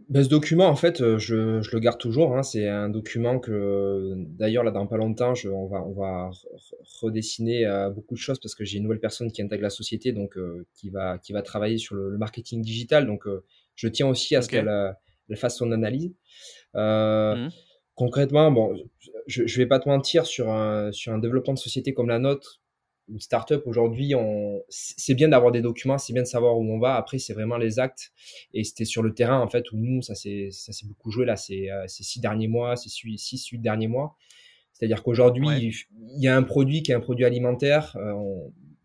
Ben, ce document, en fait, euh, je, je le garde toujours. Hein. C'est un document que, d'ailleurs, là, dans pas longtemps, je, on va, on va redessiner euh, beaucoup de choses parce que j'ai une nouvelle personne qui intègre la société, donc euh, qui va, qui va travailler sur le, marketing digital. Donc, je tiens aussi à ce qu'elle elle fasse son analyse. Mmh. Concrètement, bon, je, je vais pas te mentir sur un, sur un développement de société comme la nôtre une startup aujourd'hui, c'est bien d'avoir des documents, c'est bien de savoir où on va. Après, c'est vraiment les actes. Et c'était sur le terrain, en fait, où nous, ça s'est beaucoup joué là, ces, euh, ces six derniers mois, ces six, huit derniers mois. C'est-à-dire qu'aujourd'hui, il y a un produit qui est un produit alimentaire. Euh,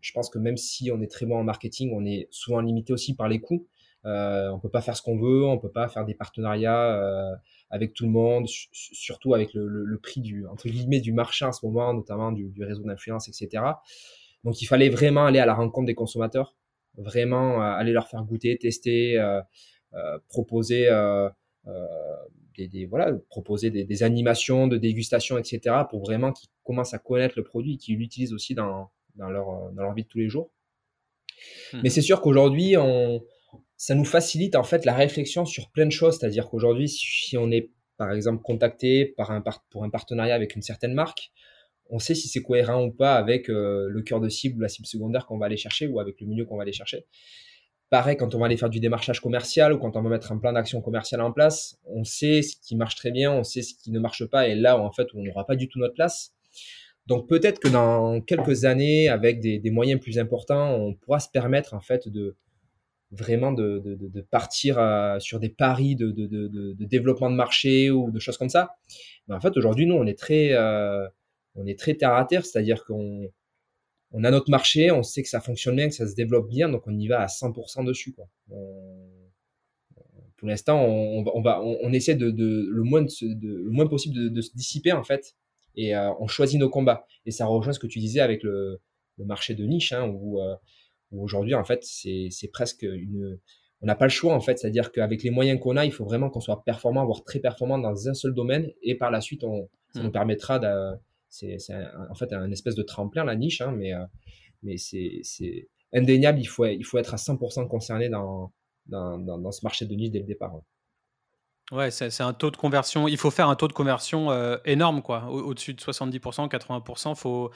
je pense que même si on est très bon en marketing, on est souvent limité aussi par les coûts. Euh, on peut pas faire ce qu'on veut, on peut pas faire des partenariats euh, avec tout le monde, surtout avec le, le, prix du entre guillemets du marché en ce moment, notamment du, du réseau d'influence, etc. Donc il fallait vraiment aller à la rencontre des consommateurs, vraiment euh, aller leur faire goûter, tester, euh, euh, proposer des, des, voilà, proposer des, des, animations de dégustation, etc. pour vraiment qu'ils commencent à connaître le produit et qu'ils l'utilisent aussi dans, dans, leur, dans leur vie de tous les jours. Mmh. Mais c'est sûr qu'aujourd'hui, on, ça nous facilite en fait la réflexion sur plein de choses. C'est-à-dire qu'aujourd'hui, si on est par exemple contacté par un pour un partenariat avec une certaine marque, on sait si c'est cohérent ou pas avec euh, le cœur de cible ou la cible secondaire qu'on va aller chercher ou avec le milieu qu'on va aller chercher. Pareil, quand on va aller faire du démarchage commercial ou quand on va mettre un plan d'action commercial en place, on sait ce qui marche très bien, on sait ce qui ne marche pas et là, en fait, on n'aura pas du tout notre place. Donc peut-être que dans quelques années, avec des, des, moyens plus importants, on pourra se permettre en fait de, vraiment de, partir euh, sur des paris de, développement de marché ou de choses comme ça. Mais en fait, aujourd'hui, nous, on est très, euh, on est très terre à terre, c'est-à-dire qu'on on a notre marché, on sait que ça fonctionne bien, que ça se développe bien, donc on y va à 100% dessus. Quoi. pour l'instant, on, va, on, essaie de, le, moins le moins possible de, se dissiper en fait, et euh, on choisit nos combats. Et ça rejoint ce que tu disais avec le, marché de niche, hein, où aujourd'hui, en fait, c'est presque une. On n'a pas le choix, en fait. C'est-à-dire qu'avec les moyens qu'on a, il faut vraiment qu'on soit performant, voire très performant dans un seul domaine. Et par la suite, on, ça nous hmm. permettra de. C'est en fait un espèce de tremplin, la niche, hein, mais, euh, mais c'est indéniable. Il faut, il faut être à 100% concerné dans, dans, dans, ce marché de niche dès le départ. Ouais, c'est un taux de conversion. Il faut faire un taux de conversion euh, énorme, quoi. Au-dessus de 70%, 80%. Faut,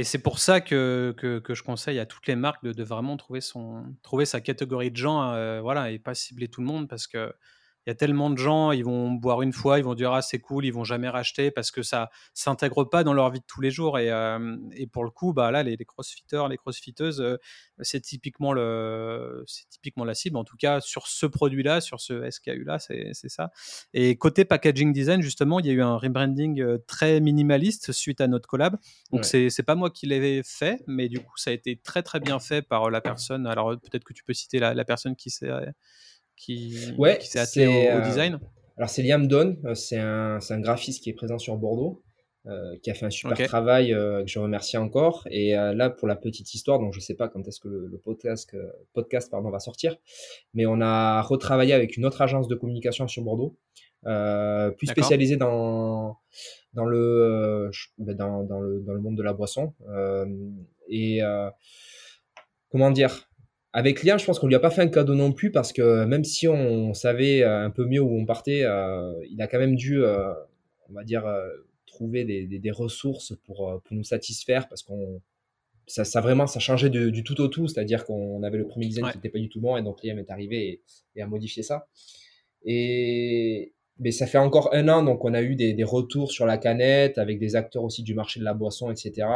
et c'est pour ça que, je conseille à toutes les marques de, vraiment trouver sa catégorie de gens euh, voilà, et pas cibler tout le monde parce que il y a tellement de gens, ils vont boire une fois, ils vont dire ah c'est cool, ils vont jamais racheter parce que ça s'intègre pas dans leur vie de tous les jours et, euh, et pour le coup bah là les, les crossfitters, les crossfiteuses, euh, c'est typiquement le c'est typiquement la cible en tout cas sur ce produit là, sur ce SKU là, c'est ça. Et côté packaging design justement, il y a eu un rebranding euh, très minimaliste suite à notre collab. Donc c'est c'est pas moi qui l'ai fait, mais du coup ça a été très très bien fait par la personne. Alors peut-être que tu peux citer la, la personne qui s'est qui, ouais, s'est attelé au, euh, design Alors c'est Liam Don, euh, c'est un, un, graphiste qui est présent sur Bordeaux. Euh, qui a fait un super travail que je remercie encore. Et là, pour la petite histoire, donc je sais pas quand est-ce que le, podcast, podcast pardon, va sortir, mais on a retravaillé avec une autre agence de communication sur Bordeaux, plus spécialisée dans dans le, ben, dans, dans, le dans le monde de la boisson. et comment dire avec client, je pense qu'on lui a pas fait un cadeau non plus parce que même si on savait un peu mieux où on partait, il a quand même dû, on va dire, trouver des, des, ressources pour, pour nous satisfaire parce qu'on ça, ça, vraiment ça changeait du tout au tout, c'est-à-dire qu'on avait le premier design qui n'était pas du tout bon et donc Liam est arrivé et, a modifié ça. Et mais ça fait encore un an, donc on a eu des, des, retours sur la canette avec des acteurs aussi du marché de la boisson, etc.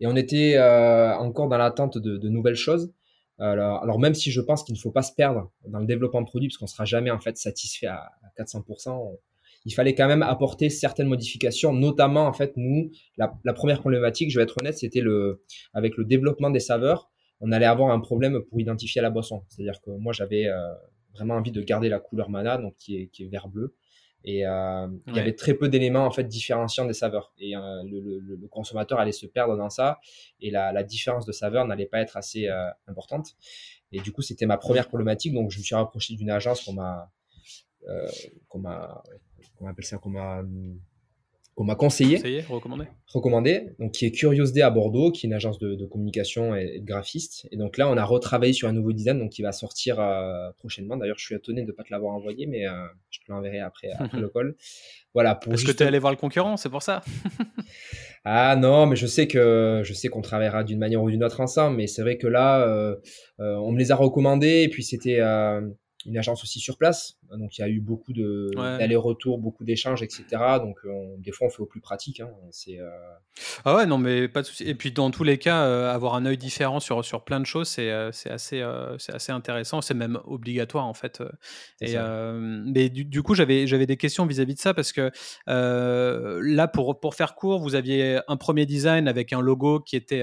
Et on était euh, encore dans l'attente de, nouvelles choses. Alors, même si je pense qu'il ne faut pas se perdre dans le développement de produit, parce qu'on sera jamais en fait satisfait à, 400%, il fallait quand même apporter certaines modifications, notamment en fait nous, la, première problématique, je vais être honnête, c'était le avec le développement des saveurs, on allait avoir un problème pour identifier la boisson. C'est-à-dire que moi j'avais euh, vraiment envie de garder la couleur mana, donc qui est, qui est vert bleu. Et euh, il y avait très peu d'éléments en fait différenciant des saveurs. Et euh, le, le, le, consommateur allait se perdre dans ça, et la, la différence de saveur n'allait pas être assez euh, importante. Et du coup, c'était ma première problématique. Donc, je me suis rapproché d'une agence qu'on m'a, qu'on m'a, qu'on appelle ça, qu'on m'a qu'on m'a conseillé, recommandé. recommandé, donc qui est Curious Day à Bordeaux, qui est une agence de, de communication et, de graphiste. Et donc là, on a retravaillé sur un nouveau design, donc qui va sortir euh, prochainement. D'ailleurs, je suis étonné de ne pas te l'avoir envoyé, mais euh, je te l'enverrai après, [laughs] après le call. Voilà. Pour Est-ce que tu es allé voir le concurrent? C'est pour ça [laughs] Ah non, mais je sais que je sais qu'on travaillera d'une manière ou d'une autre ensemble, mais c'est vrai que là, euh, euh on me les a recommandés, et puis c'était une agence aussi sur place. Donc il y a eu beaucoup de d'allers-retours, beaucoup d'échanges, etc. Donc des fois on fait au plus pratique. Hein. C'est euh, ah ouais non mais pas de souci. Et puis dans tous les cas, euh, avoir un œil différent sur sur plein de choses, c'est euh, c'est assez c'est assez intéressant. C'est même obligatoire en fait. Et mais du, coup j'avais j'avais des questions vis-à-vis de ça parce que là pour pour faire court, vous aviez un premier design avec un logo qui était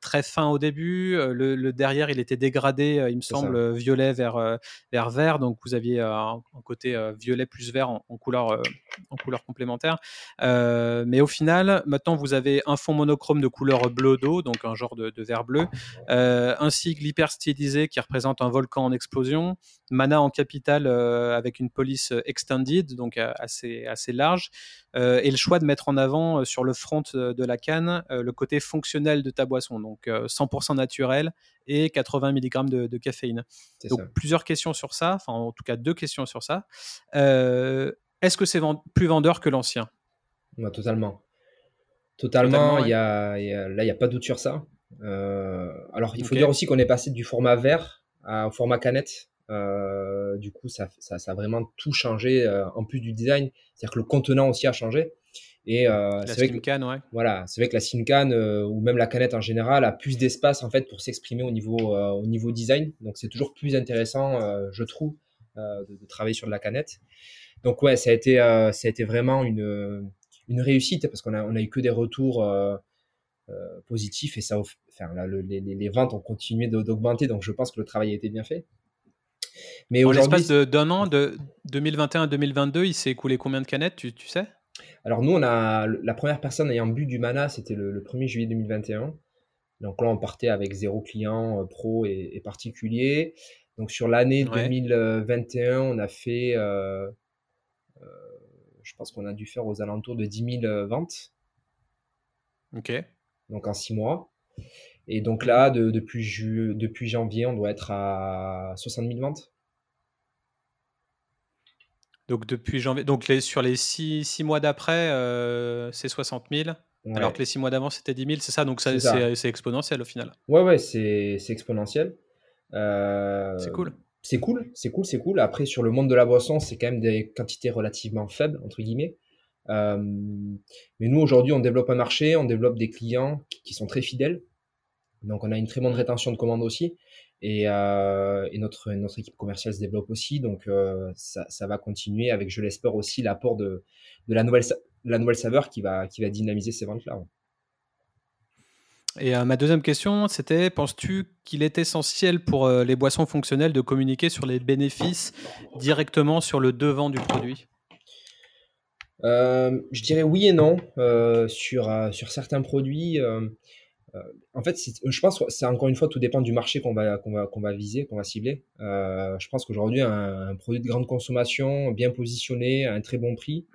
très fin au début. Le, derrière il était dégradé, il me semble violet vers vers vert. Donc vous aviez un, côté euh, violet plus vert en, couleur, euh, en couleur complémentaire. Euh, mais au final, maintenant, vous avez un fond monochrome de couleur bleu d'eau, donc un genre de, vert bleu, un sigle hyper stylisé qui représente un volcan en explosion, mana en capital avec une police extended, donc assez, assez large, et le choix de mettre en avant sur le front de la canne le côté fonctionnel de ta boisson, donc 100% naturel et 80 mg de, de caféine. Donc plusieurs questions sur ça, enfin en tout cas deux questions sur ça. Euh, est-ce que c'est plus vendeur que l'ancien? Totalement. Totalement, il y a, là, il n'y a pas de doute sur ça. Euh, alors, il faut dire aussi qu'on est passé du format vert au format canette. Euh, du coup, ça, ça, ça, a vraiment tout changé en plus du design. C'est-à-dire que le contenant aussi a changé. Et euh, c'est vrai que, ouais. voilà, c'est vrai que la Simcan euh, ou même la canette en général a plus d'espace en fait pour s'exprimer au niveau euh, au niveau design. Donc c'est toujours plus intéressant, euh, je trouve, de, de, travailler sur de la canette. Donc ouais, ça a été ça a été vraiment une une réussite parce qu'on a on a eu que des retours positifs et ça enfin là, les, les, ventes ont continué d'augmenter. Donc je pense que le travail a été bien fait. Mais en l'espace d'un an, de 2021 à 2022, il s'est écoulé combien de canettes, tu, tu sais? Alors nous, on a la première personne ayant bu du mana, c'était le, 1er juillet 2021. Donc là, on partait avec zéro client euh, pro et, particulier. Donc sur l'année 2021, on a fait, euh, euh, je pense qu'on a dû faire aux alentours de 10 000 ventes. Ok. Donc en six mois. Et donc là, depuis, depuis janvier, on doit être à 60 000 ventes. Donc depuis janvier, donc les, sur les six, mois d'après, euh, c'est 60 000. Alors que les six mois d'avant, c'était 10 000, c'est ça? Donc c'est exponentiel au final. Ouais, ouais, c'est exponentiel. Euh, c'est cool. C'est cool, c'est cool, c'est cool. Après, sur le monde de la boisson, c'est quand même des quantités relativement faibles, entre guillemets. Euh, mais nous, aujourd'hui, on développe un marché, on développe des clients qui sont très fidèles. Donc, on a une très bonne rétention de commandes aussi. Et, euh, et, notre, notre équipe commerciale se développe aussi, donc euh, ça, ça, va continuer avec, je l'espère aussi, l'apport de, de la, nouvelle, la nouvelle saveur qui va, qui va dynamiser ces ventes-là. Et euh, ma deuxième question, c'était, penses-tu qu'il est essentiel pour les boissons fonctionnelles de communiquer sur les bénéfices directement sur le devant du produit? Je dirais oui et non. sur, sur certains produits, euh, en fait, je pense c'est encore une fois, tout dépend du marché qu'on va, viser, qu'on va cibler. Euh, je pense qu'aujourd'hui, un, produit de grande consommation, bien positionné, à un très bon prix,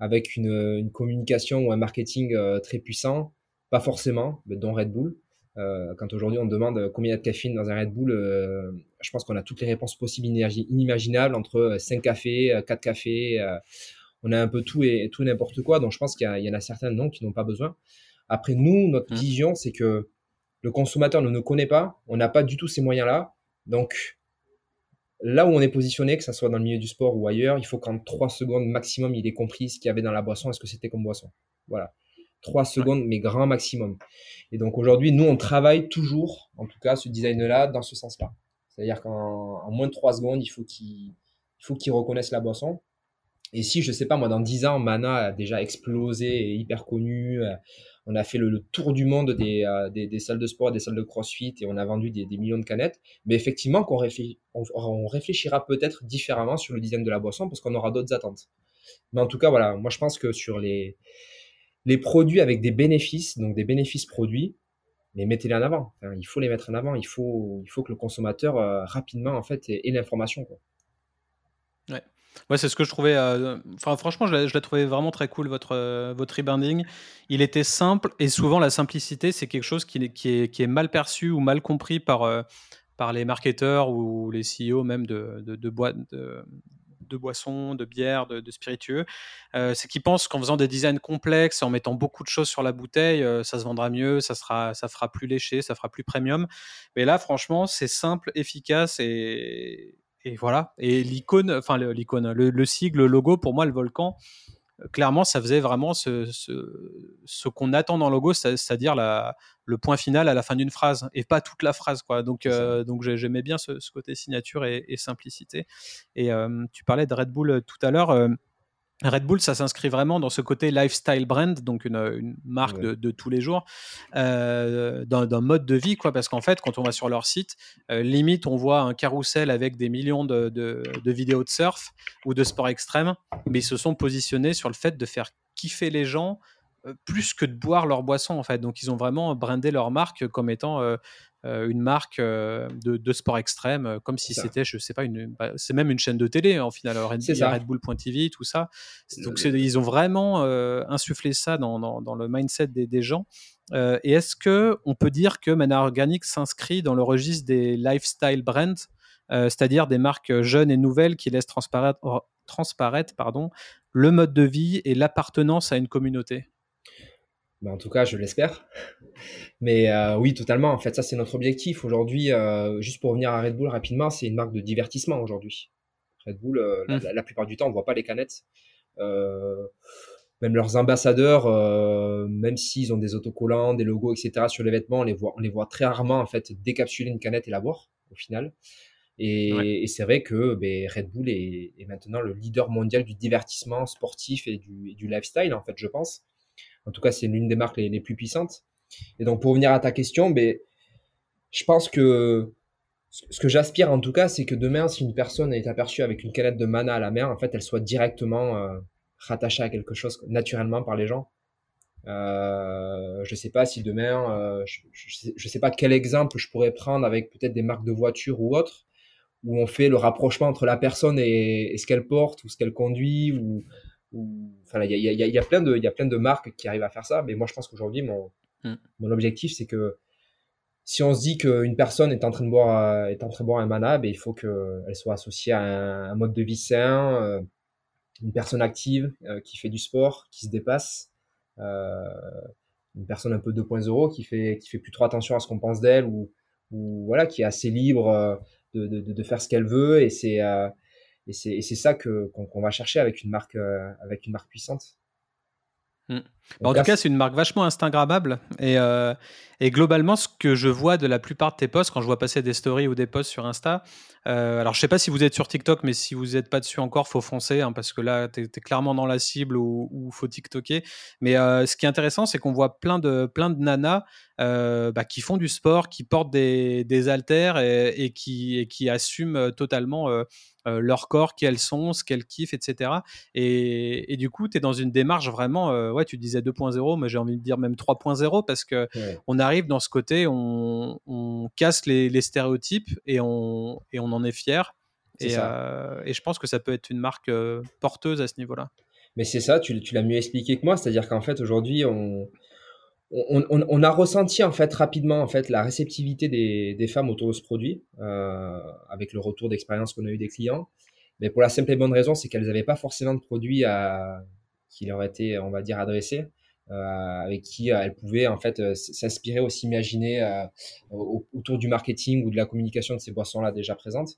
avec une, communication ou un marketing euh, très puissant, pas forcément, dont Red Bull, Euh, quand aujourd'hui on demande combien il y a de caféine dans un Red Bull, euh, je pense qu'on a toutes les réponses possibles inimaginables entre 5 cafés, 4 cafés, on a un peu tout et, tout n'importe quoi. Donc je pense qu'il y, y, en a certains non qui n'ont pas besoin. Après nous, notre mmh. vision, c'est que le consommateur ne nous connaît pas, on n'a pas du tout ces moyens-là. Donc là où on est positionné, que ce soit dans le milieu du sport ou ailleurs, il faut qu'en 3 secondes maximum, il ait compris ce qu'il y avait dans la boisson et ce que c'était comme boisson. Voilà. 3 secondes, mais grand maximum. Et donc aujourd'hui, nous, on travaille toujours, en tout cas, ce design-là, dans ce sens-là. C'est-à-dire qu'en moins de 3 secondes, il faut qu'il faut qu'il reconnaisse la boisson. Et si, je sais pas, moi, dans 10 ans, Mana a déjà explosé et hyper connu, euh, on a fait le, tour du monde euh, des, des, salles de sport, des salles de crossfit et on a vendu des, millions de canettes. Mais effectivement, qu'on on, réfléchira peut-être différemment sur le design de la boisson parce qu'on aura d'autres attentes. Mais en tout cas, voilà, moi je pense que sur les, les produits avec des bénéfices, donc des bénéfices produits, mais mettez-les en avant. il faut les mettre en avant. Il faut, il faut que le consommateur euh, rapidement en fait ait, ait l'information. Ouais. Ouais, c'est ce que je trouvais. Euh, franchement, je l'ai trouvé vraiment très cool votre euh, votre. Il était simple et souvent la simplicité, c'est quelque chose qui, est, qui est mal perçu ou mal compris par euh, par les marketeurs ou les CEO même de de, de, de, boissons, de bières, de, spiritueux. c'est qu'ils pensent qu'en faisant des designs complexes, en mettant beaucoup de choses sur la bouteille, ça se vendra mieux, ça sera ça fera plus léché, ça fera plus premium. Mais là, franchement, c'est simple, efficace et et voilà. Et l'icône, enfin l'icône, le, sigle, le logo, pour moi, le volcan, euh, clairement, ça faisait vraiment ce, ce, qu'on attend dans le logo, c'est-à-dire le point final à la fin d'une phrase et pas toute la phrase. Quoi. Donc, euh, donc j'aimais bien ce, côté signature et, simplicité. Et euh, tu parlais de Red Bull tout à l'heure. Red Bull, ça s'inscrit vraiment dans ce côté lifestyle brand, donc une, marque de, tous les jours, euh, d'un mode de vie, quoi. Parce qu'en fait, quand on va sur leur site, euh, limite, on voit un carrousel avec des millions de, vidéos de surf ou de sport extrême, mais ils se sont positionnés sur le fait de faire kiffer les gens euh, plus que de boire leur boisson, en fait. Donc, ils ont vraiment brandé leur marque comme étant une marque euh, de, sport extrême, euh, comme si c'était, je sais pas, une, bah, c'est même une chaîne de télé en final, Red, Red Bull.tv, tout ça. Donc ils ont vraiment insufflé ça dans, dans, le mindset des, des gens. et est-ce que on peut dire que Mana Organic s'inscrit dans le registre des lifestyle brands, c'est-à-dire des marques jeunes et nouvelles qui laissent transparaître, transparaître pardon, le mode de vie et l'appartenance à une communauté? Bah, en tout cas, je l'espère. Mais euh, oui, totalement. En fait, ça, c'est notre objectif. Aujourd'hui, euh, juste pour revenir à Red Bull rapidement, c'est une marque de divertissement aujourd'hui. Red Bull, euh, mmh. la, plupart du temps, on voit pas les canettes. même leurs ambassadeurs, même s'ils ont des autocollants, des logos, etc. sur les vêtements, on les voit, on les voit très rarement en fait décapsuler une canette et la boire au final. Et, c'est vrai que ben, Red Bull est, maintenant le leader mondial du divertissement sportif et du, et du lifestyle, en fait, je pense. En tout cas, c'est l'une des marques les, plus puissantes. Et donc, pour revenir à ta question, ben, je pense que ce que j'aspire en tout cas, c'est que demain, si une personne est aperçue avec une canette de mana à la mer, en fait, elle soit directement euh, rattachée à quelque chose naturellement par les gens. Euh, je sais pas si demain, euh, je, ne sais, pas quel exemple je pourrais prendre avec peut-être des marques de voitures ou autres, où on fait le rapprochement entre la personne et, et ce qu'elle porte ou ce qu'elle conduit ou enfin, il y a, y, a, plein de, il y a plein de marques qui arrivent à faire ça. Mais moi, je pense qu'aujourd'hui, mon, mm. mon objectif, c'est que si on se dit qu'une personne est en train de boire, est en train de boire un mana, ben, il faut qu'elle soit associée à un, mode de vie sain, euh, une personne active euh, qui fait du sport, qui se dépasse, euh, une personne un peu 2.0 qui fait, qui fait plus trop attention à ce qu'on pense d'elle ou, ou voilà, qui est assez libre de, de, de faire ce qu'elle veut et c'est et c'est ça que qu'on va chercher avec une marque euh, avec une marque puissante. Mmh. Bah, en tout cas, c'est une marque vachement Instagrammable. Et, euh, et, globalement, ce que je vois de la plupart de tes posts, quand je vois passer des stories ou des posts sur Insta, euh, alors je sais pas si vous êtes sur TikTok, mais si vous n'êtes pas dessus encore, faut foncer, hein, parce que là, tu es, clairement dans la cible ou, ou faut TikToker. Mais ce qui est intéressant, c'est qu'on voit plein de, plein de nanas bah, qui font du sport, qui portent des, des haltères et, et, qui, et qui assument totalement euh, leur corps, qui elles sont, ce qu'elles kiffent, etc. Et, du coup, tu es dans une démarche vraiment, euh, ouais, tu disais 2.0, mais j'ai envie de dire même 3.0 parce que on arrive dans ce côté, on, casse les, stéréotypes et on, et on en est fier. Et, euh, et, je pense que ça peut être une marque porteuse à ce niveau-là. Mais c'est ça, tu, tu l'as mieux expliqué que moi, c'est-à-dire qu'en fait aujourd'hui, on, on, a ressenti en fait rapidement en fait la réceptivité des, femmes autour de ce produit euh, avec le retour d'expérience qu'on a eu des clients. Mais pour la simple et bonne raison, c'est qu'elles n'avaient pas forcément de produit à, qui leur était, on va dire, adressé, euh, avec qui elles pouvaient en fait s'inspirer ou s'imaginer autour du marketing ou de la communication de ces boissons-là déjà présentes.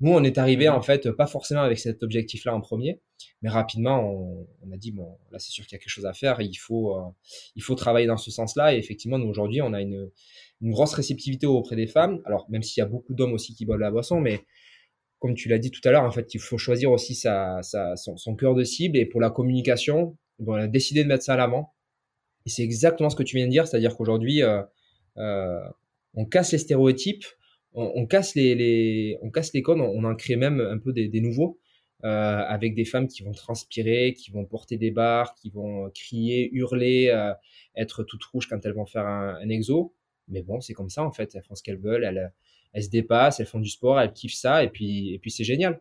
Nous, on est arrivé en fait pas forcément avec cet objectif-là en premier, mais rapidement, on, a dit bon, là c'est sûr qu'il y a quelque chose à faire, il faut, euh, il faut travailler dans ce sens-là. Et effectivement, nous aujourd'hui, on a une, une grosse réceptivité auprès des femmes. Alors même s'il y a beaucoup d'hommes aussi qui boivent la boisson, mais comme tu l'as dit tout à l'heure, en fait, il faut choisir aussi sa, sa, son, son, cœur de cible. Et pour la communication, on a décidé de mettre ça à l'avant. Et c'est exactement ce que tu viens de dire, c'est-à-dire qu'aujourd'hui, euh, euh, on casse les stéréotypes on, casse les, on casse les codes, on, en crée même un peu des, nouveaux. Euh, avec des femmes qui vont transpirer, qui vont porter des barres, qui vont crier, hurler, euh, être toutes rouges quand elles vont faire un, exo. Mais bon, c'est comme ça en fait. Elles font ce qu'elles veulent, elles, elles, se dépassent, elles font du sport, elles kiffent ça, et puis, et puis c'est génial.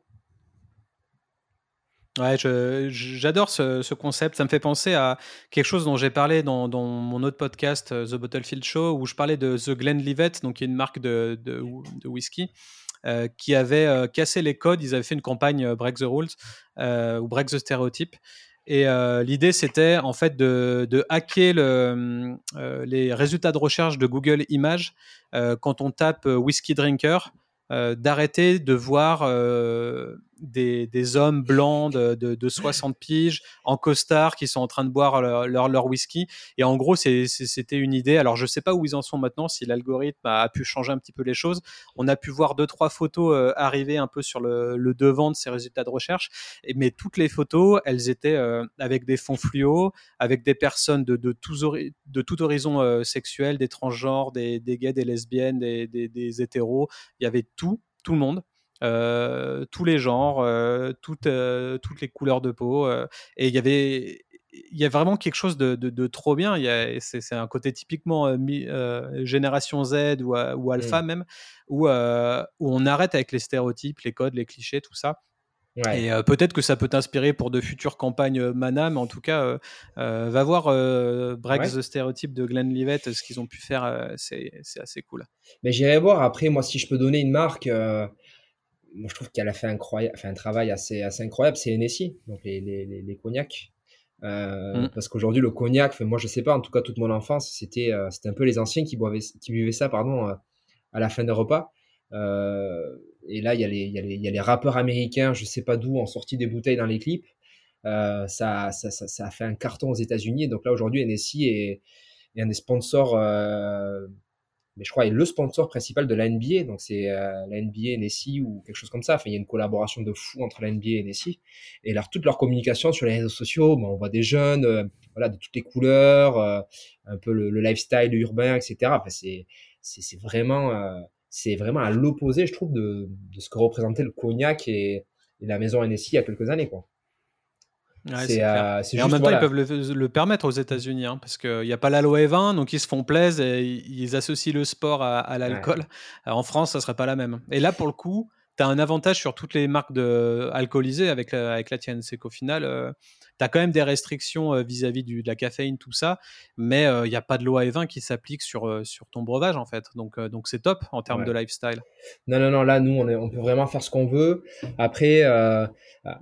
Ouais, j'adore ce, concept. Ça me fait penser à quelque chose dont j'ai parlé dans, mon autre podcast, euh, The Bottlefield Show, où je parlais de The Glenlivet, donc qui est une marque de, whisky, euh, qui avait euh, cassé les codes. Ils avaient fait une campagne Break the Rules ou Break the Stereotype. Et l'idée, c'était en fait de, hacker le, les résultats de recherche de Google Images quand on tape whisky drinker. d'arrêter de voir des, hommes blancs de, de, 60 piges en costard qui sont en train de boire leur, whisky. Et en gros, c'était une idée. Alors, je sais pas où ils en sont maintenant, si l'algorithme a, pu changer un petit peu les choses. On a pu voir deux, trois photos euh, arriver un peu sur le, devant de ces résultats de recherche. Mais toutes les photos, elles étaient euh, avec des fonds fluo, avec des personnes de, de, tout horizon euh, sexuel, des transgenres, des, gays, des lesbiennes, des, des, des hétéros. Il y avait tout, tout le monde. Euh, tous les genres, euh, toutes, euh, toutes les couleurs de peau. et il y avait il y a vraiment quelque chose de, de, trop bien. C'est un côté typiquement génération Z ou, ou alpha mmh. même, où, où, on arrête avec les stéréotypes, les codes, les clichés, tout ça. Et peut-être que ça peut t'inspirer pour de futures campagnes Mana, mais en tout cas, va voir Break the Stereotype de Glenn Livette, ce qu'ils ont pu faire, c'est assez cool. Mais j'irai voir après, moi, si je peux donner une marque moi, je trouve qu'elle a fait, incroyable, fait un travail assez, assez incroyable, c'est NSI, donc les, les, les, cognacs. Euh, mm. Parce qu'aujourd'hui, le cognac, moi, je sais pas, en tout cas, toute mon enfance, c'était euh, c'était un peu les anciens qui, boivaient, qui buvaient ça pardon, euh, à la fin des repas. et là, il y, a les, y, a les, y a les rappeurs américains, je sais pas d'où, ont sorti des bouteilles dans les clips. ça, ça, ça, ça, a fait un carton aux États-Unis. Donc là, aujourd'hui, NSI est, est, un des sponsors mais je crois, est le sponsor principal de la NBA. Donc, c'est euh, la NBA NSI ou quelque chose comme ça. Enfin, il y a une collaboration de fou entre la NBA et NSI. Et alors, toute leur communication sur les réseaux sociaux, on voit des jeunes, euh, voilà, de toutes les couleurs, euh, un peu le, lifestyle urbain, etc. Enfin, c'est, c'est, vraiment, c'est vraiment à l'opposé, je trouve, de, de, ce que représentait le cognac et, et la maison NSI il y a quelques années, quoi. Ouais, euh, et en même temps, ils peuvent le, permettre aux États-Unis, hein, parce qu'il n'y a pas la loi E20, donc ils se font plaisir et ils associent le sport à, l'alcool. En France, ça serait pas la même. Et là, pour le coup, tu as un avantage sur toutes les marques de alcoolisées avec la, avec la tienne. C'est qu'au final, euh, tu as quand même des restrictions euh, vis-à-vis de la caféine, tout ça, mais il euh, n'y a pas de loi E20 qui s'applique sur, sur ton breuvage, en fait. Donc, donc c'est top en termes de lifestyle. Non, non, non, là, nous, on, on peut vraiment faire ce qu'on veut. Après,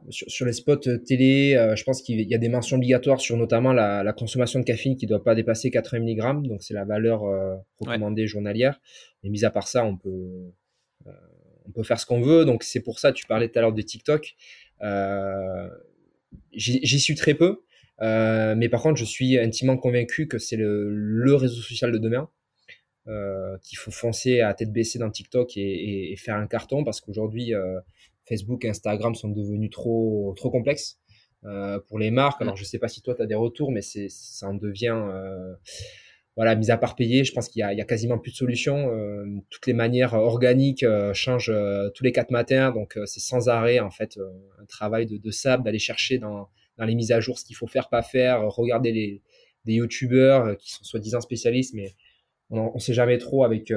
sur, les spots télé, je pense qu'il y a des mentions obligatoires sur notamment la, la consommation de caféine qui ne doit pas dépasser 80 mg, donc c'est la valeur recommandée journalière. Mais mis à part ça, on peut on peut faire ce qu'on veut. Donc c'est pour ça, tu parlais tout à l'heure de TikTok. Euh, J'y suis très peu, euh, mais par contre, je suis intimement convaincu que c'est le, le, réseau social de demain. Euh, qu'il faut foncer à tête baissée dans TikTok et, et, faire un carton parce qu'aujourd'hui Facebook et Instagram sont devenus trop trop complexes pour les marques. Alors je sais pas si toi tu as des retours, mais ça en devient voilà, mis à part payer, je pense qu'il y, a, quasiment plus de solutions. Euh, toutes les manières organiques euh, changent euh, tous les quatre matins, donc c'est sans arrêt en fait un travail de, de sable d'aller chercher dans, dans, les mises à jour ce qu'il faut faire, pas faire, regarder les des youtubeurs qui sont soi-disant spécialistes, mais on ne sait jamais trop avec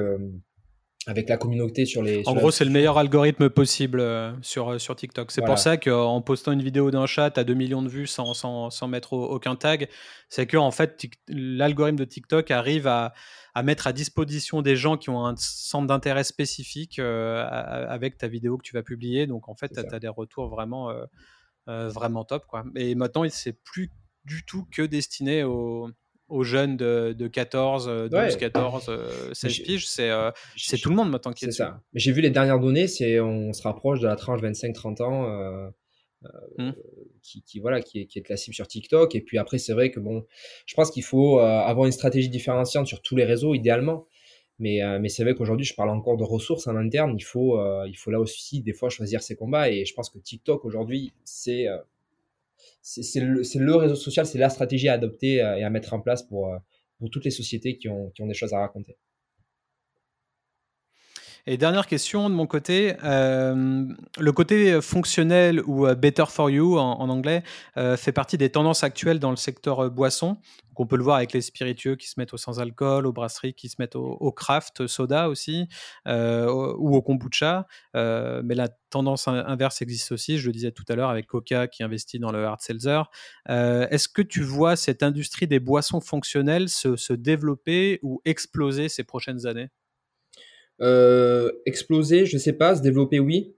avec la communauté sur les. en gros, c'est le meilleur algorithme possible sur, sur TikTok. C'est pour ça qu'en postant une vidéo d'un chat à 2 millions de vues sans, sans, sans mettre aucun tag, c'est que en fait, l'algorithme de TikTok arrive à, à, mettre à disposition des gens qui ont un centre d'intérêt spécifique avec ta vidéo que tu vas publier. Donc en fait, tu as, des retours vraiment, vraiment top. Quoi. Et maintenant, c'est plus du tout que destiné aux aux jeunes de, de 14, 12, 14, 16 piges, c'est euh, c'est tout le monde maintenant qui est, C'est ça. J'ai vu les dernières données, c'est on se rapproche de la tranche 25-30 ans euh, euh, mmh. qui, qui, voilà, qui, est, qui est la cible sur TikTok. Et puis après, c'est vrai que bon, je pense qu'il faut avoir une stratégie différenciante sur tous les réseaux, idéalement. Mais, mais c'est vrai qu'aujourd'hui, je parle encore de ressources en interne. Il faut, il faut là aussi, des fois, choisir ses combats. Et je pense que TikTok, aujourd'hui, c'est c'est le, réseau social, c'est la stratégie à adopter euh, et à mettre en place pour, euh, toutes les sociétés qui ont des choses à raconter. Et dernière question de mon côté, euh, le côté fonctionnel ou better for you en, anglais fait partie des tendances actuelles dans le secteur boisson. on peut le voir avec les spiritueux qui se mettent au sans alcool, aux brasseries qui se mettent au, craft soda aussi, ou au kombucha. mais la tendance inverse existe aussi, je le disais tout à l'heure avec Coca qui investit dans le hard seltzer. Est-ce que tu vois cette industrie des boissons fonctionnelles se, développer ou exploser ces prochaines années? euh, exploser, je sais pas, se développer, oui.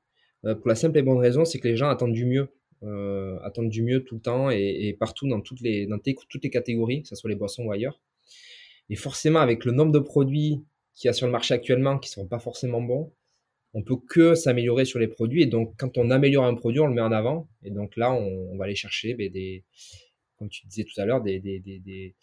Euh, pour la simple et bonne raison, c'est que les gens attendent du mieux. Euh, attendent du mieux tout le temps et, partout dans toutes les, dans toutes les catégories, que ce soit les boissons ou ailleurs. Et forcément, avec le nombre de produits qu'il y a sur le marché actuellement qui ne sont pas forcément bons, on peut que s'améliorer sur les produits. Et donc, quand on améliore un produit, on le met en avant. Et donc là, on, va aller chercher ben, des, comme tu disais tout à l'heure, des, des, des,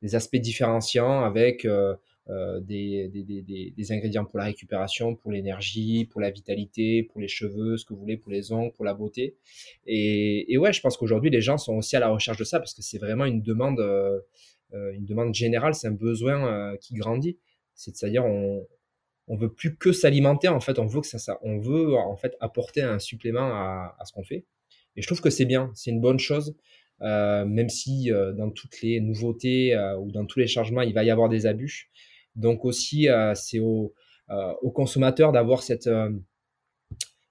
des, aspects différenciants avec euh, euh, des, des, ingrédients pour la récupération, pour l'énergie, pour la vitalité, pour les cheveux, ce que vous voulez, pour les ongles, pour la beauté. Et, et ouais, je pense qu'aujourd'hui, les gens sont aussi à la recherche de ça parce que c'est vraiment une demande, euh, euh, une demande générale, c'est un besoin qui grandit. C'est-à-dire, on, on veut plus que s'alimenter, en fait, on veut que ça, on veut en fait apporter un supplément à, à ce qu'on fait. Et je trouve que c'est bien, c'est une bonne chose. Même si dans toutes les nouveautés ou dans tous les changements, il va y avoir des abus. Donc aussi, euh, c'est au, euh, au consommateur d'avoir cette euh,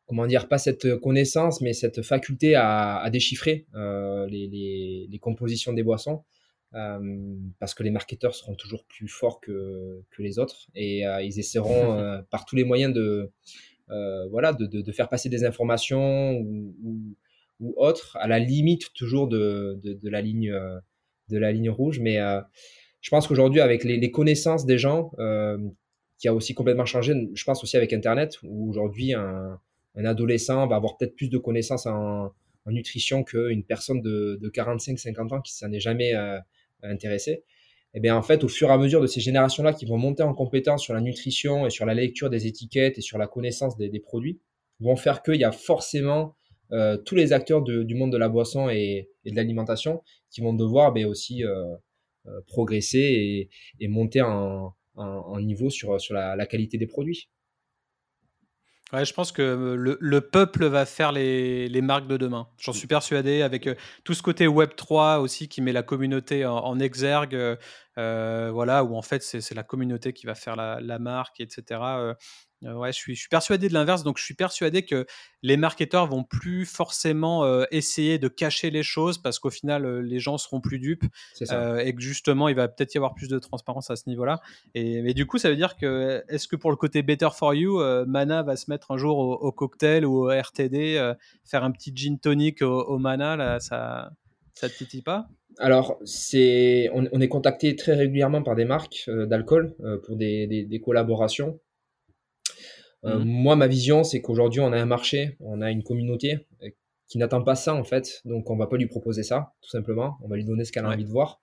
comment dire, pas cette connaissance, mais cette faculté à, à déchiffrer euh, les, les, les, compositions des boissons, euh, parce que les marketeurs seront toujours plus forts que, que les autres et euh, ils essaieront [laughs] par tous les moyens de, voilà, de, de, de, faire passer des informations ou, ou, ou, autres, à la limite toujours de, de, la ligne de la ligne rouge, mais je pense qu'aujourd'hui, avec les, les, connaissances des gens, euh, qui a aussi complètement changé, je pense aussi avec Internet, où aujourd'hui, un, un, adolescent va avoir peut-être plus de connaissances en, en nutrition qu'une personne de, de 45-50 ans qui s'en est jamais euh, intéressée. Et eh bien, en fait, au fur et à mesure de ces générations-là qui vont monter en compétence sur la nutrition et sur la lecture des étiquettes et sur la connaissance des, des produits, vont faire qu'il y a forcément euh, tous les acteurs du monde de la boisson et, et de l'alimentation qui vont devoir ben, aussi euh, progresser et, monter en, niveau sur, sur la, qualité des produits. Ouais, je pense que le, peuple va faire les, les marques de demain. J'en suis persuadé avec euh, tout ce côté Web 3 aussi qui met la communauté en, exergue, euh, voilà, où en fait c'est la communauté qui va faire la, la marque, etc. Euh, ouais, je suis, je suis persuadé de l'inverse. Donc, je suis persuadé que les marketeurs vont plus forcément euh, essayer de cacher les choses parce qu'au final, euh, les gens seront plus dupes et que justement, il va peut-être y avoir plus de transparence à ce niveau-là. Et mais du coup, ça veut dire que est-ce que pour le côté better for you, Mana va se mettre un jour au, cocktail ou au RTD, faire un petit gin tonic au, Mana, là, ça, ça te titille pas? Alors, c'est, on, est contacté très régulièrement par des marques d'alcool pour des, des, collaborations. Euh, mmh. Moi, ma vision, c'est qu'aujourd'hui, on a un marché, on a une communauté euh, qui n'attend pas ça, en fait. Donc, on va pas lui proposer ça, tout simplement. On va lui donner ce qu'elle a envie de voir.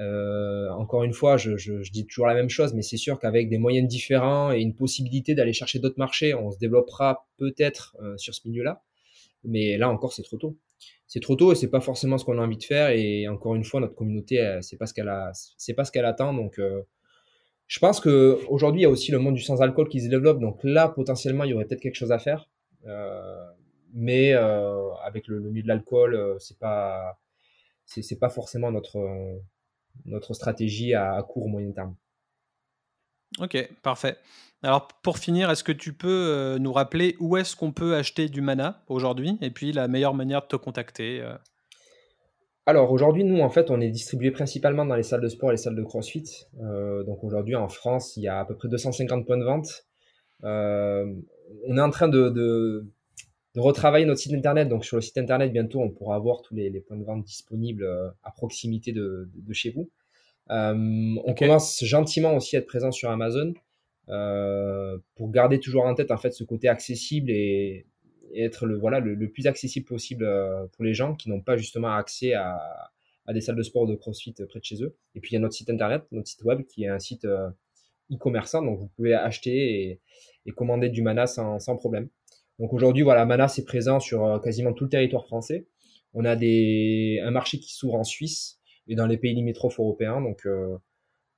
Euh, encore une fois, je, je, je, dis toujours la même chose, mais c'est sûr qu'avec des moyens différents et une possibilité d'aller chercher d'autres marchés, on se développera peut-être euh, sur ce milieu-là. Mais là encore, c'est trop tôt. C'est trop tôt et c'est pas forcément ce qu'on a envie de faire. Et encore une fois, notre communauté, c'est pas ce qu'elle a, c'est pas ce qu'elle attend. Donc, euh, je pense qu'aujourd'hui, il y a aussi le monde du sans-alcool qui se développe. Donc là, potentiellement, il y aurait peut-être quelque chose à faire. Euh, mais euh, avec le, milieu de l'alcool, c'est pas c'est pas forcément notre notre stratégie à, court ou moyen terme. Ok, parfait. Alors pour finir, est-ce que tu peux euh, nous rappeler où est-ce qu'on peut acheter du mana aujourd'hui et puis la meilleure manière de te contacter euh? Alors aujourd'hui, nous en fait, on est distribué principalement dans les salles de sport et les salles de CrossFit. Euh, donc aujourd'hui en France, il y a à peu près 250 points de vente. on est en train de, retravailler notre site internet. Donc sur le site internet, bientôt, on pourra avoir tous les, points de vente disponibles à proximité de, chez vous. On commence gentiment aussi à être présent sur Amazon. Euh, pour garder toujours en tête en fait ce côté accessible et, être le voilà le, plus accessible possible euh, pour les gens qui n'ont pas justement accès à, à, des salles de sport ou de CrossFit près de chez eux. Et puis il y a notre site internet, notre site web qui est un site euh, e-commerçant, donc vous pouvez acheter et, et commander du Mana sans, sans problème. Donc aujourd'hui, voilà, Mana c'est présent sur quasiment tout le territoire français. On a des, un marché qui s'ouvre en Suisse et dans les pays limitrophes européens. Donc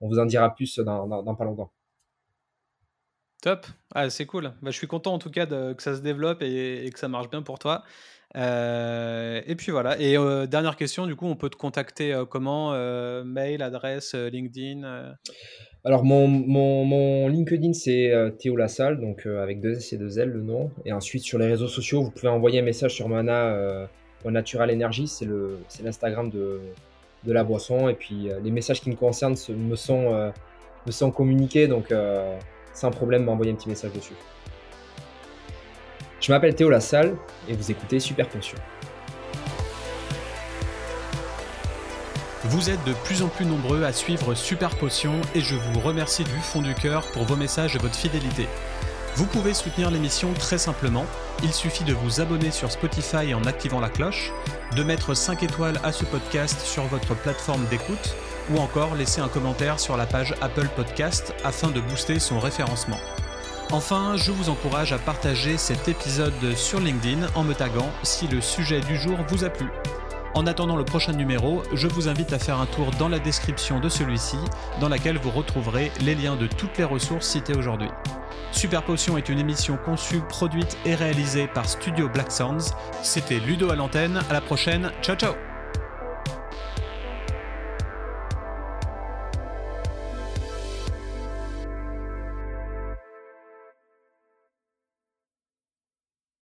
on vous en dira plus dans, dans, dans pas longtemps. Top, ah, c'est cool. Bah, je suis content en tout cas de, que ça se développe et, que ça marche bien pour toi. Euh, et puis voilà. Et euh, dernière question, du coup, on peut te contacter euh, comment Mail, adresse, LinkedIn Alors, mon, mon, mon LinkedIn, c'est Théo Lassalle, donc avec deux S et deux L le nom. Et ensuite, sur les réseaux sociaux, vous pouvez envoyer un message sur Mana Natural Energy, c'est l'Instagram de, de la boisson. Et puis, les messages qui me concernent me, sont, me sont communiqués. Donc, sans problème m'envoyer un petit message dessus. Je m'appelle Théo Lassalle et vous écoutez Super Potion. Vous êtes de plus en plus nombreux à suivre Super Potion et je vous remercie du fond du cœur pour vos messages et votre fidélité. Vous pouvez soutenir l'émission très simplement. Il suffit de vous abonner sur Spotify en activant la cloche, de mettre 5 étoiles à ce podcast sur votre plateforme d'écoute ou encore laisser un commentaire sur la page Apple Podcast afin de booster son référencement. Enfin, je vous encourage à partager cet épisode sur LinkedIn en me taguant si le sujet du jour vous a plu. En attendant le prochain numéro, je vous invite à faire un tour dans la description de celui-ci, dans laquelle vous retrouverez les liens de toutes les ressources citées aujourd'hui. Super Potion est une émission conçue, produite et réalisée par Studio Black Sounds. C'était Ludo à l'antenne, à la prochaine, ciao ciao